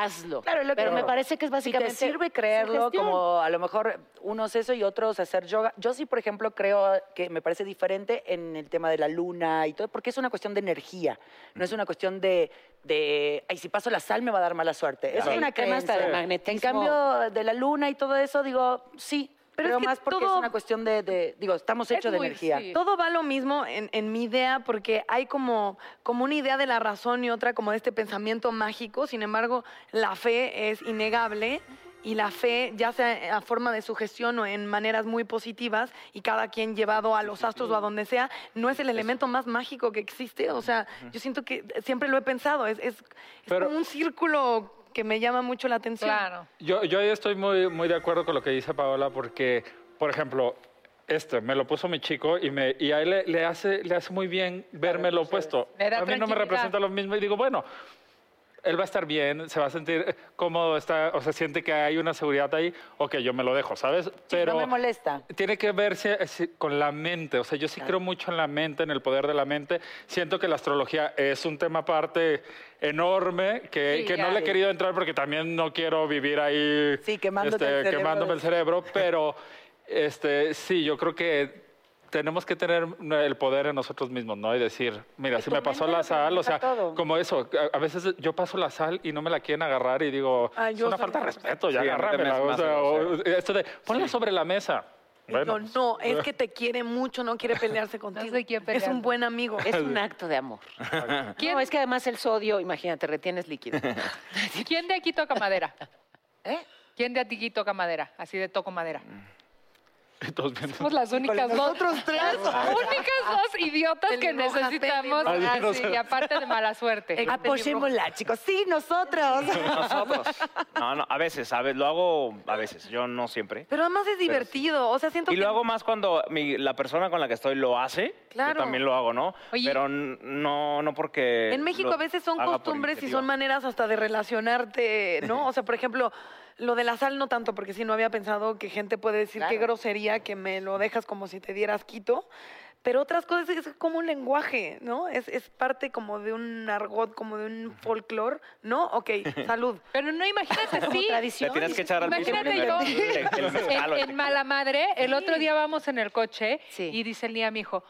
hazlo. Claro, lo que- Pero me parece que es Si te básicamente sirve creerlo, como a lo mejor unos eso y otros hacer yoga. Yo sí, por ejemplo, creo que me parece diferente en el tema de la luna y todo, porque es una cuestión de energía, no es una cuestión de, de ay, si paso la sal me va a dar mala suerte. Eso es una tema hasta creencia. de magnetismo. En cambio, de la luna y todo eso, digo, sí, Pero es que más porque todo- es una cuestión de, de- digo, estamos Es hechos de muy- energía. sí. Todo va lo mismo en, en mi idea porque hay como, como una idea de la razón y otra como de este pensamiento mágico. Sin embargo, la fe es innegable y la fe, ya sea a forma de sugestión o en maneras muy positivas y cada quien llevado a los astros o a donde sea, no es el elemento más mágico que existe. O sea, yo siento que siempre lo he pensado. Es, es, es Pero- como un círculo que me llama mucho la atención. Claro. Yo, yo ahí estoy muy, muy de acuerdo con lo que dice Paola porque, por ejemplo, este me lo puso mi chico y, me, y a él le, le hace, le hace muy bien verme lo opuesto. A mí no me representa lo mismo y digo, bueno, él va a estar bien, se va a sentir cómodo, está, o sea, siente que hay una seguridad ahí, ok, yo me lo dejo, ¿sabes? Pero no me molesta. tiene que verse si- con la mente, o sea, yo sí creo mucho en la mente, en el poder de la mente. Siento que la astrología es un tema aparte enorme que, Sí, que ya. no le he querido entrar porque también no quiero vivir ahí Sí, quemándote el cerebro. quemándome el cerebro, pero este, sí, yo creo que tenemos que tener el poder en nosotros mismos, ¿no? Y decir, mira, si me pasó la sal, o sea, todo. como eso, a, a veces yo paso la sal y no me la quieren agarrar y digo, Ah, es una falta de respeto, ya Sí, agárramela. O sea, esto de, ponla sobre la mesa. Bueno, yo, no, es que te quiere mucho, no quiere pelearse contigo. quiere es un buen amigo. Es un acto de amor. No, es que además el sodio, imagínate, retienes líquido. ¿Quién de aquí toca madera? ¿Eh? ¿Quién de aquí toca madera? Así de toco madera. Y todos viendo. Somos las únicas dos. nosotros tres. Las únicas dos idiotas que necesitamos. pelirrojas. Ah, sí, y aparte de mala suerte. Apoyémosla, chicos. Sí, nosotros. Nosotros. No, no, a veces, a veces, lo hago a veces, yo no siempre. Pero además es divertido. O sea, siento Y que. lo hago más cuando mi- la persona con la que estoy lo hace. Claro. Yo también lo hago, ¿no? Oye. Pero no, no porque. En México a veces son costumbres y son maneras hasta de relacionarte, ¿no? O sea, por ejemplo, lo de la sal no tanto, porque si no había pensado que gente puede decir qué grosería que me lo dejas como si te dieras quito. Pero otras cosas es como un lenguaje, ¿no? Es, es parte como de un argot, como de un folclore, ¿no? Ok, salud. Pero no imagínate, Como sí. tradición. Le tienes que echar al piso Imagínate primero yo. el- el mezcal o el En, en Mala Madre, el otro día vamos en el coche Sí. y dice el día mi hijo,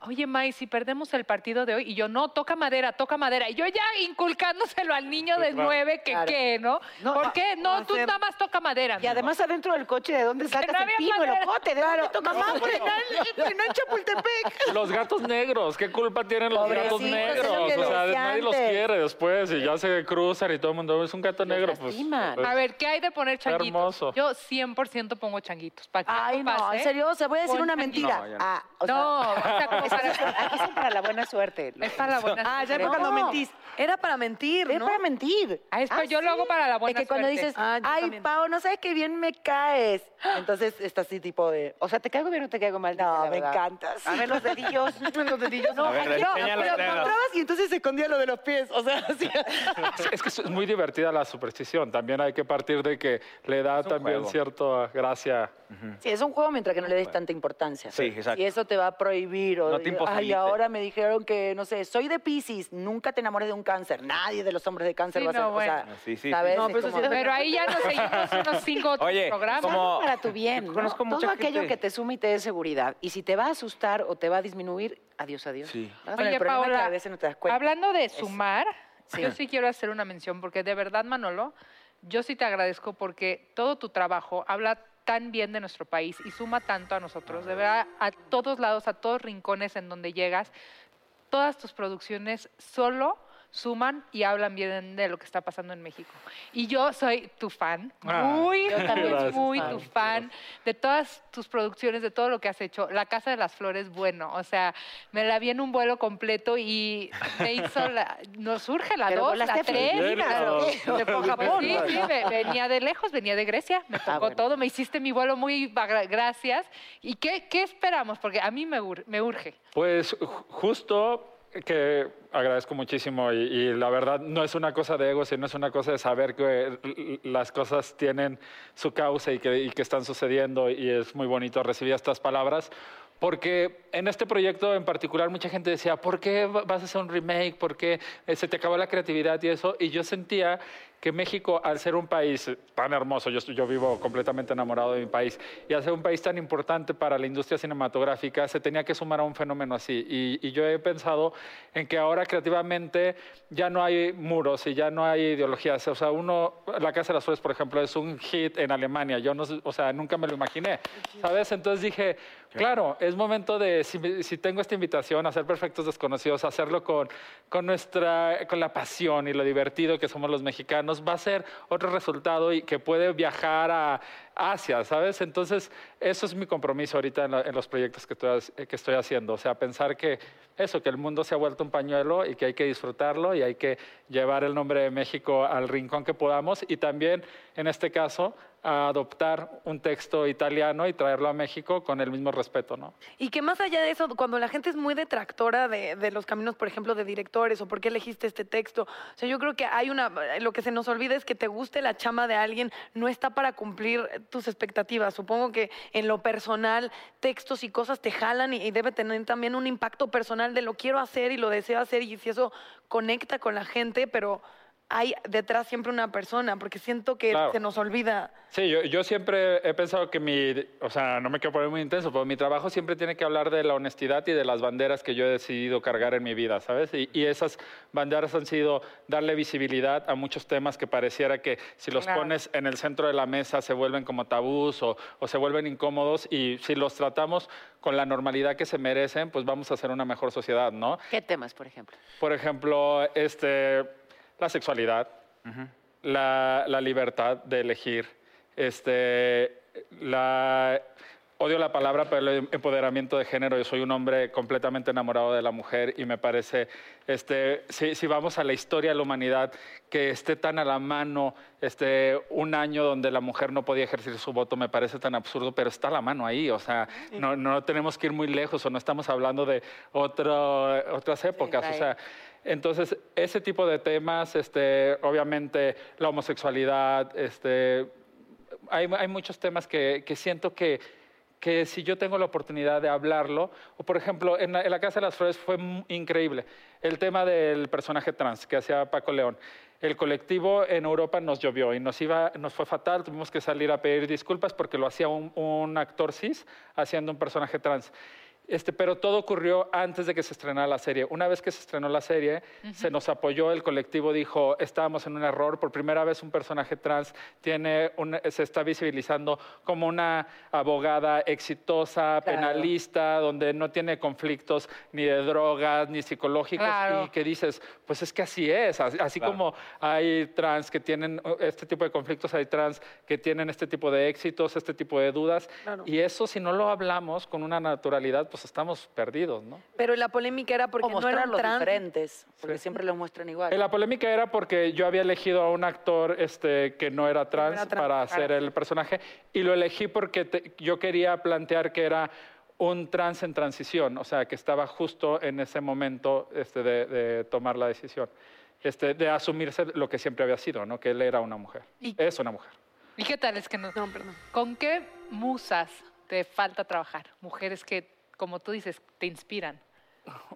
oye, May, si perdemos el partido de hoy, y yo, no, toca madera, toca madera. Y yo ya inculcándoselo al niño de nueve que Claro. qué, ¿no? No, ¿Por ah, qué? No, tú hacer- nada más toca madera. Y además adentro del coche, ¿de dónde sacas no el pino, el ocote? ¿De dónde? Mamá, frenar en Chapultepec. Los gatos negros, ¿qué culpa tienen los gatos negros? O sea, nadie los quiere después y ya se cruzan y todo el mundo es un gato negro. Pues, pues, A ver, ¿qué hay de poner changuitos? hermoso. Yo 100% pongo changuitos. Para que Ay, no, pase. en serio, o sea, voy a decir una mentira. No, ya no. Ah, o sea, Como para... Aquí son para la buena suerte. Es para la buena Ah, ya suerte. fue cuando No, mentís. Era para mentir, Es ¿no? para mentir. Ah, es para- yo lo hago para la buena Es que cuando suerte. dices, Ah, ay, también. Pau, no sabes qué bien me caes. Entonces está así tipo de, O sea, ¿te caigo bien o te caigo mal? No, me encantas. A ver los dedillos. los dedillos. No, ver, no, pero encontrabas y entonces se escondía lo de los pies. O sea, así. Es que es muy divertida la superstición. También hay que partir de que le da también juego. cierta gracia. Sí, es un juego mientras que no le des tanta importancia. Sí, exacto. Y eso te va a prohibir. O, No te ay, ahora me dijeron que, no sé, soy de Pisces, nunca te enamores de un cáncer. Nadie de los hombres de cáncer Sí, va a ser, no, o sea, bueno. Sí, sí, ¿sabes? No, Es pero como- sí Pero ahí ya nos seguimos unos cinco Oye, programas. como- para tu bien. ¿no? conozco mucha Todo aquello gente- que te suma y te dé seguridad. Y si te va a asustar o te va a disminuir, adiós, adiós. Sí. Oye, problema que Paola, a veces no te das cuenta. hablando de sumar, yo sí quiero hacer una mención, porque de verdad, Manolo, yo sí te agradezco porque todo tu trabajo habla tan bien de nuestro país y suma tanto a nosotros. De verdad, a todos lados, a todos rincones en donde llegas, todas tus producciones solo suman y hablan bien de lo que está pasando en México. Y yo soy tu fan, Ah, muy, yo también muy, soy muy tu fan de todas tus producciones, de todo lo que has hecho. La Casa de las Flores, bueno, o sea, me la vi en un vuelo completo y me hizo la... Nos surge la Pero dos, la tres. Sí, sí, ve- venía de lejos, venía de Grecia, me tocó bueno. todo, me hiciste mi vuelo muy gracias. ¿Y qué, qué esperamos? Porque a mí me, ur- me urge. Pues ju- justo que agradezco muchísimo y, y la verdad no es una cosa de ego, sino es una cosa de saber que l- las cosas tienen su causa y que, y que están sucediendo y es muy bonito recibir estas palabras Porque en este proyecto en particular mucha gente decía, ¿por qué va- vas a hacer un remake? ¿Por qué eh, se te acabó la creatividad y eso? Y yo sentía que México, al ser un país tan hermoso, yo, yo vivo completamente enamorado de mi país, y al ser un país tan importante para la industria cinematográfica, se tenía que sumar a un fenómeno así. Y, y yo he pensado en que ahora creativamente ya no hay muros y ya no hay ideologías. O sea, uno, La Casa de las Flores, por ejemplo, es un hit en Alemania. Yo no, o sea, nunca me lo imaginé, ¿sabes? Entonces dije, claro, es momento de, si, si tengo esta invitación a hacer Perfectos Desconocidos, hacerlo con, con nuestra, con la pasión y lo divertido que somos los mexicanos, va a ser otro resultado y que puede viajar a Asia, ¿sabes? Entonces, eso es mi compromiso ahorita en, la- en los proyectos que estoy, que estoy haciendo. O sea, pensar que eso, que el mundo se ha vuelto un pañuelo y que hay que disfrutarlo y hay que llevar el nombre de México al rincón que podamos y también, en este caso, adoptar un texto italiano y traerlo a México con el mismo respeto, ¿no? Y que más allá de eso, cuando la gente es muy detractora de, de los caminos, por ejemplo, de directores o por qué elegiste este texto, o sea, yo creo que hay una, lo que se nos olvida es que te guste la chama de alguien, no está para cumplir tus expectativas. Supongo que en lo personal, textos y cosas te jalan y, debe tener también un impacto personal de lo quiero hacer y lo deseo hacer y si eso conecta con la gente, pero hay detrás siempre una persona, porque siento que Claro. se nos olvida. Sí, yo, yo siempre he pensado que mi, o sea, no me quiero poner muy intenso, pero mi trabajo siempre tiene que hablar de la honestidad y de las banderas que yo he decidido cargar en mi vida, ¿sabes? Y, y esas banderas han sido darle visibilidad a muchos temas que pareciera que si los Claro. pones en el centro de la mesa se vuelven como tabús o, o se vuelven incómodos y si los tratamos con la normalidad que se merecen, pues vamos a ser una mejor sociedad, ¿no? ¿Qué temas, por ejemplo? Por ejemplo, este, la sexualidad, la, la libertad de elegir, este, la, odio la palabra, pero el empoderamiento de género. Yo soy un hombre completamente enamorado de la mujer y me parece, este, si, si vamos a la historia de la humanidad, que esté tan a la mano este, un año donde la mujer no podía ejercer su voto, me parece tan absurdo, pero está a la mano ahí. O sea, no, no tenemos que ir muy lejos o no estamos hablando de otro, otras épocas. O sea, entonces, ese tipo de temas, este, obviamente la homosexualidad, este, hay, muchos temas que, siento que, si yo tengo la oportunidad de hablarlo, o por ejemplo, en la, Casa de las Flores fue increíble el tema del personaje trans que hacía Paco León. El colectivo en Europa nos llovió y nos, fue fatal, tuvimos que salir a pedir disculpas porque lo hacía un actor cis haciendo un personaje trans. Este, pero todo ocurrió antes de que se estrenara la serie. Una vez que se estrenó la serie, se nos apoyó, el colectivo dijo, estábamos en un error, por primera vez un personaje trans tiene un- se está visibilizando como una abogada exitosa, penalista, donde no tiene conflictos ni de drogas, ni psicológicos, Claro. y que dices, pues es que así es, así, así como hay trans que tienen este tipo de conflictos, hay trans que tienen este tipo de éxitos, este tipo de dudas, y eso si no lo hablamos con una naturalidad, pues estamos perdidos, ¿no? Pero la polémica era porque o no eran trans. diferentes, porque siempre los muestran igual. Eh, La polémica era porque yo había elegido a un actor este, que no era trans, era trans, para claro. hacer el personaje y lo elegí porque te- yo quería plantear que era un trans en transición, o sea, que estaba justo en ese momento este, de, de tomar la decisión, este, de asumirse lo que siempre había sido, ¿no? que él era una mujer. Y- Es una mujer. ¿Y qué tal es que no? No, perdón. ¿Con qué musas te falta trabajar? Mujeres que, como tú dices, te inspiran.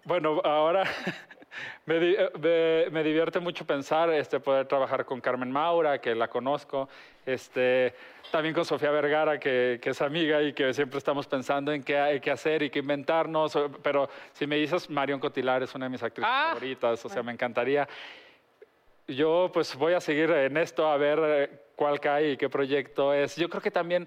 Bueno, ahora me, eh, me- me divierte mucho pensar este, poder trabajar con Carmen Maura, que la conozco, este, también con Sofía Vergara, que, que es amiga y que siempre estamos pensando en qué hay que hacer y qué inventarnos. Pero si me dices, Marion Cotilar es una de mis actrices Ah, favoritas, o sea, me encantaría. Yo pues voy a seguir en esto a ver eh, cuál cae y qué proyecto es. Yo creo que también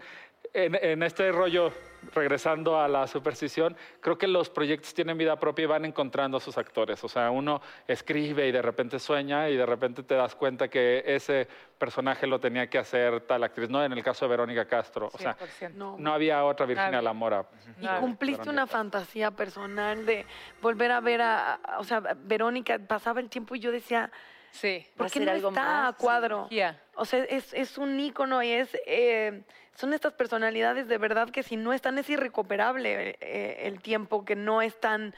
en, en este rollo, regresando a la superstición, creo que los proyectos tienen vida propia y van encontrando a sus actores. O sea, uno escribe y de repente sueña y de repente te das cuenta que ese personaje lo tenía que hacer tal actriz. No en el caso de Verónica Castro. O sea, 100%. No. no había otra Virginia Nadie. Lamora. Y cumpliste una fantasía personal de volver a ver a, o sea, Verónica, pasaba el tiempo y yo decía, Sí. ¿por qué no algo está más, a cuadro? O sea, es, es un ícono y es, eh, son estas personalidades de verdad que si no están es irrecuperable eh, el tiempo, que no están,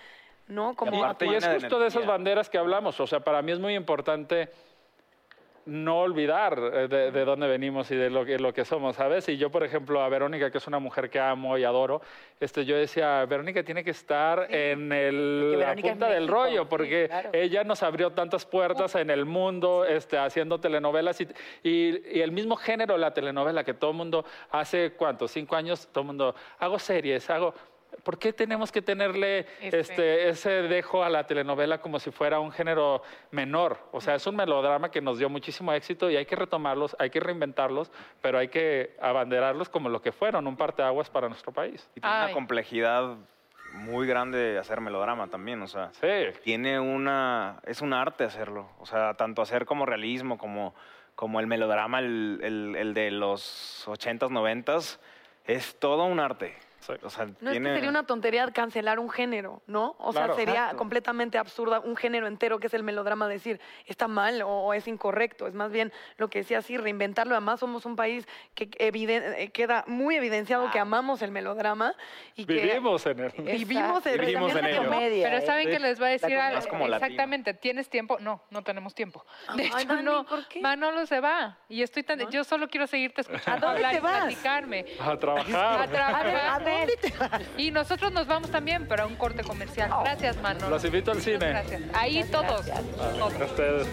¿no? Como Y, y es justo de esas banderas que hablamos. O sea, para mí es muy importante no olvidar eh, de, de dónde venimos y de lo que, lo que somos, ¿sabes? Y yo, por ejemplo, a Verónica, que es una mujer que amo y adoro, este, yo decía, Verónica tiene que estar en el, la punta del rollo, sí, porque claro. ella nos abrió tantas puertas en el mundo, este, haciendo telenovelas y, y- y el mismo género la telenovela que todo el mundo hace, ¿cuántos? Cinco años, todo el mundo, hago series, hago... ¿Por qué tenemos que tenerle Ese. este, ese dejo a la telenovela como si fuera un género menor? O sea, es un melodrama que nos dio muchísimo éxito y hay que retomarlos, hay que reinventarlos, pero hay que abanderarlos como lo que fueron, un parteaguas para nuestro país. Y tiene Ay. una complejidad muy grande hacer melodrama también, o sea. Sí. Tiene una... Es un arte hacerlo. O sea, tanto hacer como realismo, como, como el melodrama, el, el- el de los 80s, 90s, es todo un arte. O sea, No es que sería una tontería cancelar un género, ¿no? O sea, sería Exacto. completamente absurda un género entero que es el melodrama decir está mal o, o es incorrecto. Es más bien lo que decía así, reinventarlo. Además, somos un país que eviden- eh, queda muy evidenciado que amamos el melodrama y que Vivimos en él. vivimos en, Vivimos en ello. comedia, Pero ¿eh? ¿saben Sí. que les voy a decir algo? latino. Exactamente. ¿Tienes tiempo? No, no tenemos tiempo. De Ay, hecho, Dani, no. ¿por qué? Manolo se va. Y estoy tan... Yo solo quiero seguirte escuchando ¿A dónde hablar te vas? platicarme. A trabajar. A trabajar. A ver, ¿a dónde Y nosotros nos vamos también, pero a un corte comercial. Gracias, Manolo. Los invito al cine. Gracias. Ahí todos. todos. A ustedes.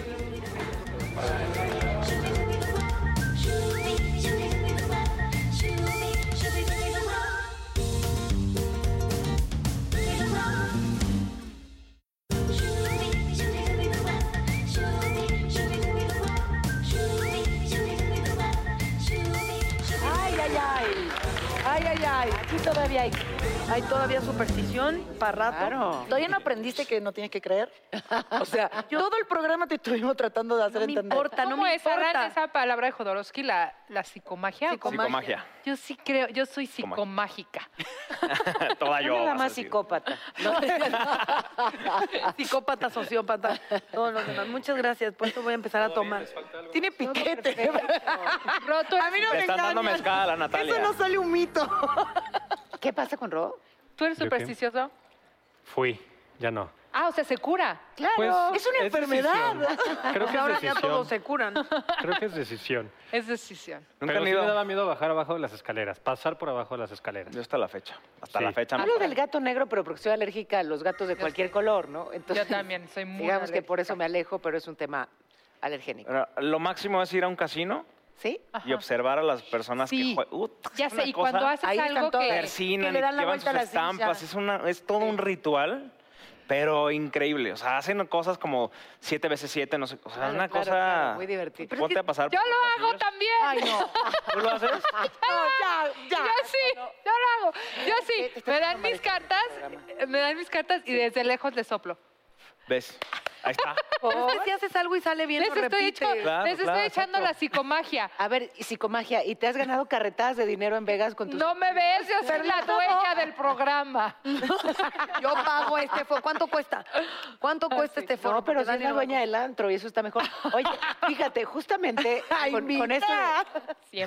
Aquí todavía hay. Hay todavía superstición para rato. Claro. ¿Todavía no aprendiste que no tienes que creer? O sea, todo el programa te estuvimos tratando de hacer No me entender. importa, no ¿Cómo me es, Arran, importa. esa palabra de Jodorowsky, la, la psicomagia? Psicomagia. Yo sí creo, yo soy psicomágica. Toda yo. nada vas a más psicópata. Psicópata, sociópata, todos los demás. Muchas gracias, por eso voy a empezar a tomar. Tiene piquete. A mí no Le me están dando mezcal a Natalia. Eso no sale un mito. ¿Qué pasa con Ro? tú eres supersticioso. Fui, ya no. Ah, o sea, se cura. Claro, Pues, es una es enfermedad. decisión. Creo que Ahora es ya decisión. todos se curan. Creo que es decisión. Es decisión. Nunca Pero han sí ido. me daba miedo bajar abajo de las escaleras, pasar por abajo de las escaleras. Yo hasta la fecha. Hasta Sí. la fecha. no Hablo paro. del gato negro, pero porque soy alérgica a los gatos de cualquier color, ¿no? Entonces, Yo también soy muy Digamos que por alérgica. eso me alejo, pero es un tema alergénico. Pero Lo máximo es ir a un casino ¿Sí? y observar a las personas Sí. que juegan. Ya sé, y cuando haces Ahí algo que... persinan que le y dan la llevan vuelta sus a las estampas. Es, una, es todo un ritual, pero increíble. O sea, hacen cosas como siete veces siete, no sé. O sea, Claro, una claro, cosa. claro, muy divertido. Pero es Ponte que a pasar. Yo por lo hago también. Ay, no. ¿Tú lo haces? No, ya, ya. Yo sí, yo lo hago. Yo sí. Te estás Me dan mis cartas, me dan mis cartas y desde lejos les soplo. ¿Ves? Ahí está. Pero es que si haces algo y sale bien, Les lo estoy, repite. echo- Claro, les estoy echando exacto. la psicomagia. A ver, psicomagia, ¿y te has ganado carretadas de dinero en Vegas con tus... No me ves, yo soy la dueña del programa. Yo pago este foro. ¿Cuánto cuesta? ¿Cuánto cuesta este foro? No, pero sí es la dueña del antro y eso está mejor. Oye, fíjate, justamente Ay, con, con esto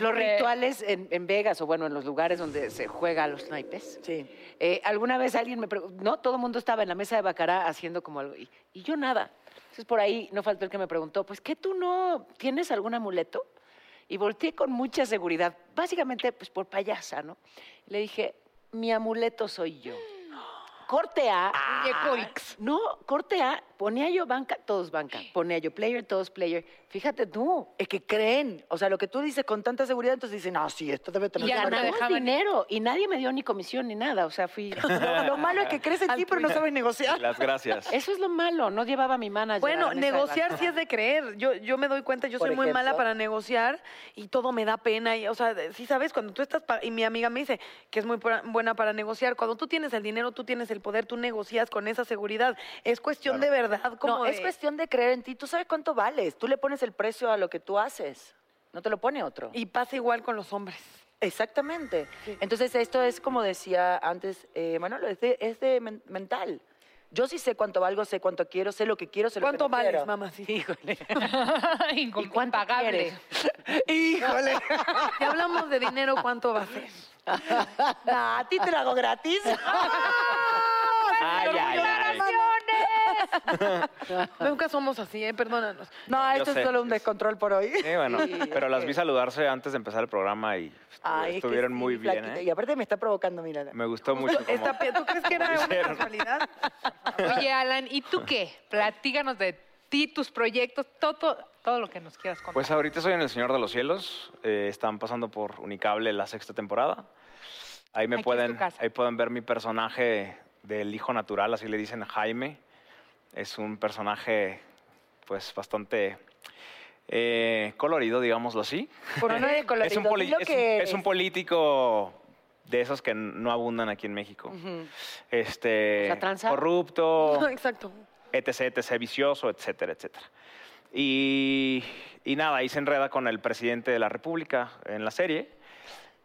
los rituales en, en Vegas o bueno, en los lugares donde se juega a los naipes. Sí. Eh, alguna vez alguien me preguntó, no, todo el mundo estaba en la mesa de Bacará haciendo como algo, y, y yo nada. Entonces por ahí no faltó el que me preguntó, pues, ¿qué tú no tienes algún amuleto? Y volteé con mucha seguridad, básicamente pues por payasa, ¿no? Y le dije, mi amuleto soy yo. Corte A. No, corte A, ponía yo banca, todos banca. Ponía yo player, todos player. Fíjate tú. Es que creen. O sea, lo que tú dices con tanta seguridad, entonces dicen, ah, sí, esto debe tener Y ya no valor". me Ganamos dejaban- dinero y nadie me dio ni comisión ni nada. O sea, fui. Lo, lo malo es que crees en ti, pero no sabes negociar. Las gracias. Eso es lo malo. No llevaba a mi manager. a Bueno, negociar sí es de creer. Yo, yo me doy cuenta, yo Por soy muy mala para negociar y todo me da pena. Y, o sea, sí sabes, cuando tú estás, pa- y mi amiga me dice que es muy buena para negociar, cuando tú tienes el dinero, tú tienes el poder, tú negocias con esa seguridad. Es cuestión de verdad, como No, de- es cuestión de creer en ti. Tú sabes cuánto vales. Tú le pones el precio a lo que tú haces. No te lo pone otro. Y pasa igual con los hombres. Exactamente. Entonces, esto es como decía antes eh, Manolo, es de, es de men- mental. Yo sí sé cuánto valgo, sé cuánto quiero, sé lo que quiero, sé lo que ¿Cuánto no vales, quiero. mamá? Sí. Híjole. ¿Y cuánto quieres? Híjole. Si hablamos de dinero, ¿cuánto va a ser? Nah, a ti te lo hago gratis. Ay, ay, ay. Nunca somos así, ¿eh? Perdónanos. No, esto sé. es solo un descontrol por hoy. Sí, bueno, pero las vi saludarse antes de empezar el programa y Ay, estuvieron sí, muy bien. ¿eh? Y aparte me está provocando, mírala. Me gustó mucho. cómo- Esta ¿Tú crees que era una casualidad? Oye, Alan, ¿y tú qué? Platíganos de ti, tus proyectos, todo, todo lo que nos quieras contar. Pues ahorita soy en El Señor de los Cielos. eh, están pasando por Unicable la sexta temporada. Ahí me Aquí es tu pueden, casa. ahí pueden ver mi personaje del hijo natural, así le dicen Jaime. Es un personaje, pues, bastante eh, colorido, digámoslo así. No es colorido, es, un poli- di lo es que un- eres. es un político de esos que no abundan aquí en México. Este, corrupto, No, exacto. etc, etc, vicioso, etcétera, etcétera. Y, y nada, ahí se enreda con el presidente de la República en la serie.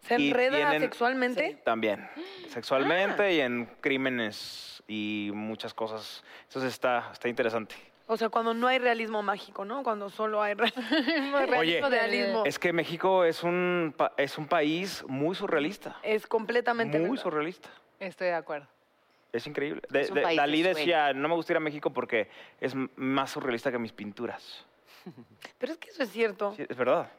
¿Se Y enreda tienen- sexualmente? También, sexualmente y en crímenes y muchas cosas. Entonces está, está interesante. O sea, cuando no hay realismo mágico, ¿no? Cuando solo hay re- Oye, realismo. es que México es un, es un país muy surrealista. Es completamente Muy verdad. surrealista. Estoy de acuerdo. Es increíble. Es de- de Dalí decía, no me gusta ir a México porque es más surrealista que mis pinturas. Pero es que eso es cierto. Sí, es verdad.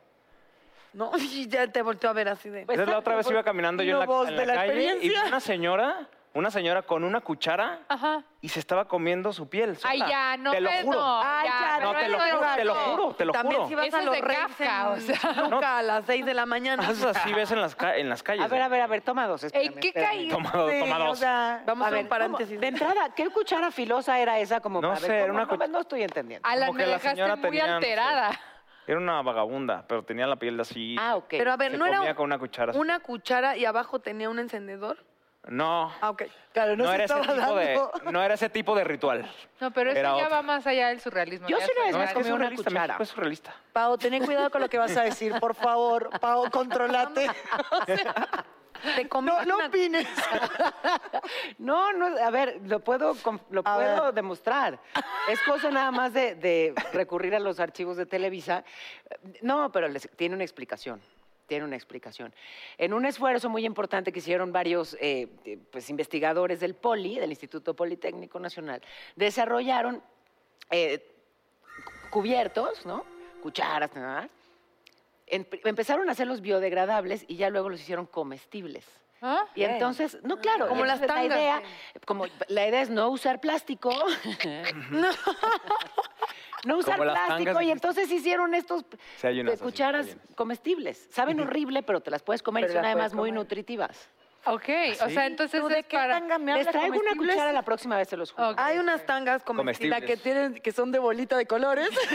No, y ya te volteó a ver así de... Entonces la otra vez iba caminando yo en la, voz en de la la calle y vi una señora, una señora con una cuchara Ajá. y se estaba comiendo su piel. Ay, sola. ya, no, Te lo juro. no. Ay, ya, No, pero te lo eso juro, te lo juro, te lo También juro. si vas Eso a es los de Reyes Kafka, o sea. Toluca a las 6 de la mañana. Haces así ves en las, ca- en las calles. A ver, a ver, a ver, toma dos. Espérame, ¿qué espérame. caí? Toma, dos, Sí, toma o dos. sea, Vamos A a ver, un paréntesis. ¿cómo? De entrada, ¿qué cuchara filosa era esa? Como No para ver sé, era cómo- una no, cuch- no estoy entendiendo. Alan, Como me que la dejaste señora muy tenía, no sé, alterada. Era una vagabunda, pero tenía la piel así. Ah, ok. Pero a ver, se ¿no comía era con una cuchara. así. una cuchara y abajo tenía un encendedor? No, Ah, ok. Claro, no, no, se era ese estaba tipo de, no era ese tipo de ritual. No, pero eso Era ya va más allá del surrealismo. Yo ya sí una vez me comí una surrealista, cuchara. México es surrealista. Pau, ten cuidado con lo que vas a decir, por favor. Pau, controlate. Te No, no una- opines. No, no, a ver, lo puedo, com- lo A puedo ver. demostrar. Es cosa nada más de, de recurrir a los archivos de Televisa. No, pero les- tiene una explicación. Tiene una explicación. En un esfuerzo muy importante que hicieron varios eh, eh, pues, investigadores del POLI, del Instituto Politécnico Nacional, desarrollaron eh, cubiertos, ¿no? Cucharas, nada. Em- empezaron a hacerlos biodegradables y ya luego los hicieron comestibles. ¿Ah? Y entonces, no, claro, Como las tangas, La idea, como la idea es no usar plástico. no usar Como plástico y entonces hicieron estos Sí, así, cucharas comestibles. Saben horrible, pero te las puedes comer y son además muy comer. nutritivas. Ok, o sea, entonces ¿Tú de es qué para... tanga me Les traigo una comestibles? cuchara la próxima vez, se los juro. Ok. Hay unas tangas comestibles. La que tienen, que son de bolita de colores.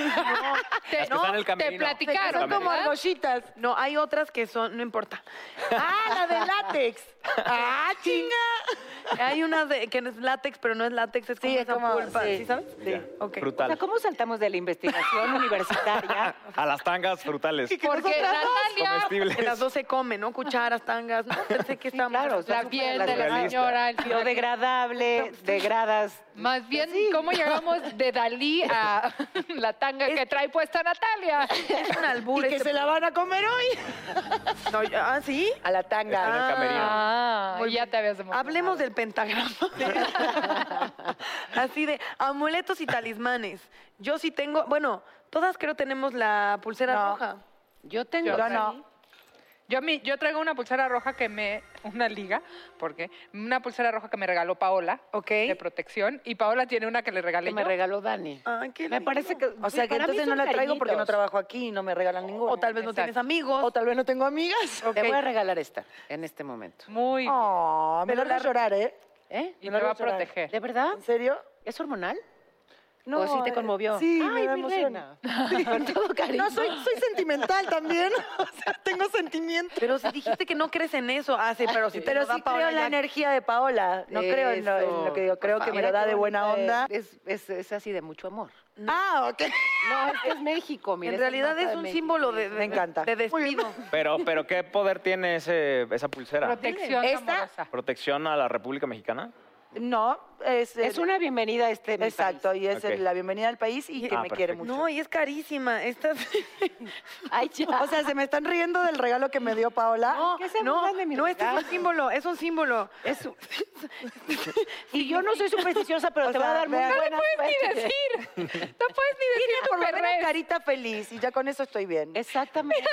Te, Las que están en el te camerino. platicaron, son como ¿verdad? argollitas. No, hay otras que son, no importa. Ah, la de látex. Ah, chinga. Hay unas de, que no es látex, pero no es látex, es como Sí, es esa como- pulpa, sí. ¿sí sabes? Sí. Ok. O Frutal. sea, ¿cómo saltamos de la investigación universitaria? A las tangas frutales. Porque Natalia, Comestibles. En las dos se comen, ¿no? Cucharas, tangas, ¿no? Pensé que estábamos... claro, la piel de la señora, el Biodegradable, degradas. Más bien, ¿cómo llegamos de Dalí a la tanga que trae puesta Natalia? Es un albur. Y que este se la van a comer hoy. No, ah, ¿sí? A la Está en el tanga. Ah, Muy ya bien. te habías demostrado. Hablemos del pentagrama. Así de amuletos y talismanes. Yo sí tengo, bueno, todas creo tenemos la pulsera No. roja. Yo tengo. Yo no. Yo, mi- yo traigo una pulsera roja que me... Una liga, porque Una pulsera roja que me regaló Paola, Ok. de protección, y Paola tiene una que le regalé Que me yo. regaló Dani. Ay, qué Me lindo. parece que. O sea que mí entonces no la traigo porque no trabajo aquí y no me regalan ninguna. O tal vez no tienes amigos. O tal vez no tengo amigas. Ok. Te voy a regalar esta en este momento. Muy... Oh, me lo la- llorar, ¿eh? ¿Eh? y me me lo va a a llorar. proteger. ¿De verdad? ¿En serio? ¿Es hormonal? No. ¿O sí te eh, conmovió? Sí, Ay, me reina. Con todo cariño. No, soy, soy sentimental también. O sea, tengo sentimientos. Pero si dijiste que no crees en eso. Ah, sí, pero si te Pero lo da sí Paola creo en la ya- energía de Paola. No creo en lo, en lo que digo. Creo que me lo da de buena onda. Es, es, es así de mucho amor. Ah, ok. No, es México, mira. En realidad es un México. símbolo de, de- Me encanta. de despido. Pero, pero ¿qué poder tiene ese, esa pulsera? Protección Esta- amorosa. ¿Protección a la República Mexicana? No, es... Es una bienvenida a este Exacto, país. y es la bienvenida al país y que Ah, me quiere perfecto. mucho. No, y es carísima. Estas... Ay, ya. O sea, se me están riendo del regalo que me dio Paola. No, ¿Qué se no, burlan de mi no, este es un símbolo, es un símbolo. Es un- y yo no soy supersticiosa, pero O te va a dar muy. No le buena Ni suerte. decir. No puedes ni decir por lo menos carita feliz y ya con eso estoy bien. Exactamente.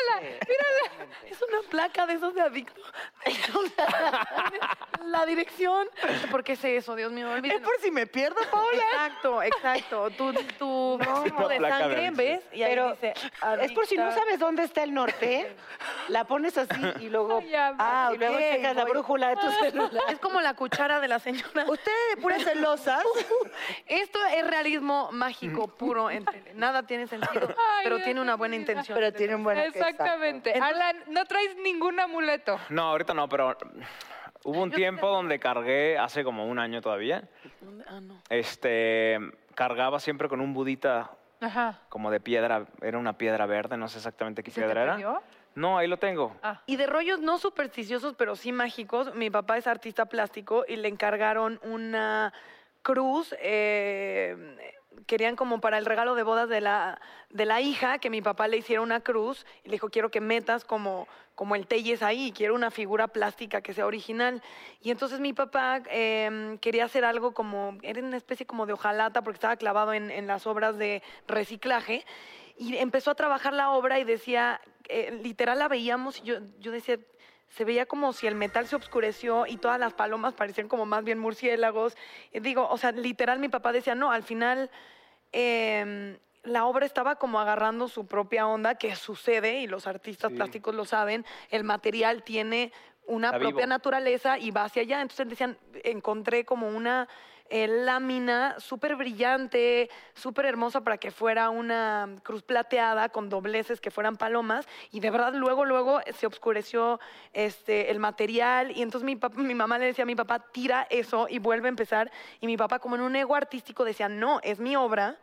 Es una placa de esos de adicto. la dirección. ¿Por qué es eso, Dios mío? Es por si me pierdo, Paola. Exacto, exacto. Tu, tu de sangre. ¿ves? Y ahí Pero dice, es por si no sabes dónde está el norte, la pones así y luego, Ya, Ah, y luego checas la voy. brújula de tu celular. Es como la cuchara de la señora. Ustedes, puras celosas. Esto es realismo mágico puro. en tele. Nada tiene sentido, Ay, pero tiene una de buena intención. Pero tiene un buen Exactamente. Alan, no traes ningún amuleto. No, ahorita no, pero hubo un tiempo donde cargué, hace como un año todavía, ¿Dónde? Ah, no. este, cargaba siempre con un budita Ajá. como de piedra, era una piedra verde, no sé exactamente qué ¿Se te piedra era. perdió? No, ahí lo tengo. Ah. Y de rollos no supersticiosos, pero sí mágicos. Mi papá es artista plástico y le encargaron una cruz. eh, querían como para el regalo de bodas de la, de la hija que mi papá le hiciera una cruz y le dijo, quiero que metas como, como el Telles ahí, quiero una figura plástica que sea original. Y entonces mi papá eh, quería hacer algo como, era una especie como de hojalata porque estaba clavado en, en las obras de reciclaje y empezó a trabajar la obra y decía, eh, literal la veíamos yo, yo decía, se veía como si el metal se oscureció y todas las palomas parecían como más bien murciélagos. Y digo, o sea, literal mi papá decía, no, al final em, la obra estaba como agarrando su propia onda, que sucede y los artistas Sí. plásticos lo saben, el material tiene una Está propia vivo. naturaleza y va hacia allá. Entonces decían, encontré como una eh, lámina súper brillante, súper hermosa para que fuera una cruz plateada con dobleces que fueran palomas. Y de verdad luego, luego se oscureció este, el material. Y entonces mi, papá- mi mamá le decía a mi papá, tira eso y vuelve a empezar y mi papá como en un ego artístico decía, no, es mi obra,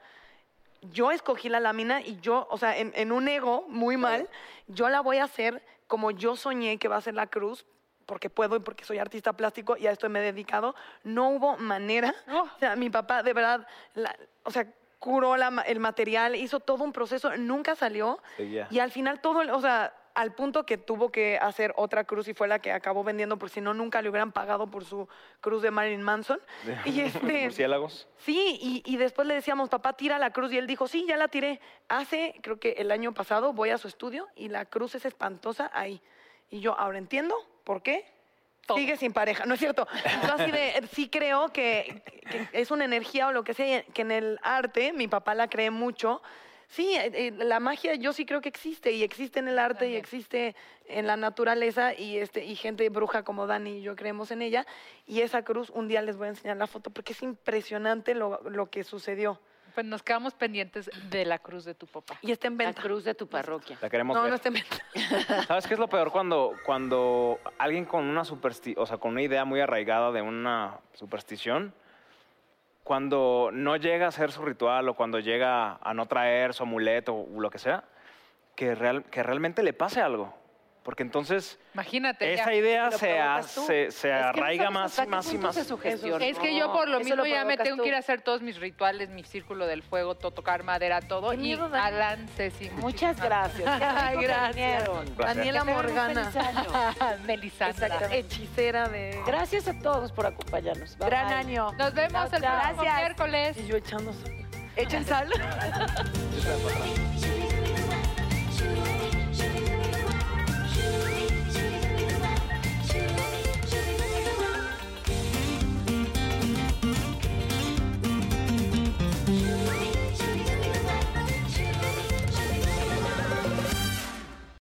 yo escogí la lámina y yo, o sea, en, en un ego muy mal, yo la voy a hacer como yo soñé que va a ser la cruz, porque puedo y porque soy artista plástico y a esto me he dedicado. No hubo manera. Oh. O sea, mi papá de verdad, la- o sea, curó la el material, hizo todo un proceso, nunca salió. Seguía. Y al final todo, o sea, al punto que tuvo que hacer otra cruz y fue la que acabó vendiendo, porque si no, nunca le hubieran pagado por su cruz de Marilyn Manson. Y este, Murciélagos. Sí, y, y después le decíamos, papá, tira la cruz. Y él dijo, sí, ya la tiré. Hace, creo que el año pasado, voy a su estudio y la cruz es espantosa ahí. Y yo, ahora entiendo por qué. Sigue sin pareja, ¿no es cierto? Yo así de, sí creo que, que es una energía o lo que sea, que en el arte, mi papá la cree mucho. Sí, eh, eh, la magia yo sí creo que existe y existe en el arte y existe en la naturaleza y este y gente bruja como Dani y yo creemos en ella y esa cruz un día les voy a enseñar la foto porque es impresionante lo, lo que sucedió Pues nos quedamos pendientes de la cruz de tu papá. y está en La venta. cruz de tu parroquia. La queremos No, ver. no está en venta. ¿Sabes qué es lo peor cuando, cuando alguien con una supersti o sea, con una idea muy arraigada de una superstición, cuando no llega a hacer su ritual o cuando llega a no traer su amuleto o lo que sea, que, real- que realmente le pase algo. Porque entonces Imagínate. esa ya. idea se, se Es que no arraiga sabes más y más y más. se. Es que yo por lo mismo lo ya me tengo que ir a hacer todos mis rituales, mi círculo del fuego, todo, tocar madera, todo. Qué Y. Alan, Ceci. Muchas gracias. Ay, gracias. Daniela Morgana. Melisandra. Hechicera de... Gracias a todos por acompañarnos. Bye, Gran bye. año. Nos vemos el Chao, próximo Gracias. miércoles. Y yo echando sal. Echen sal.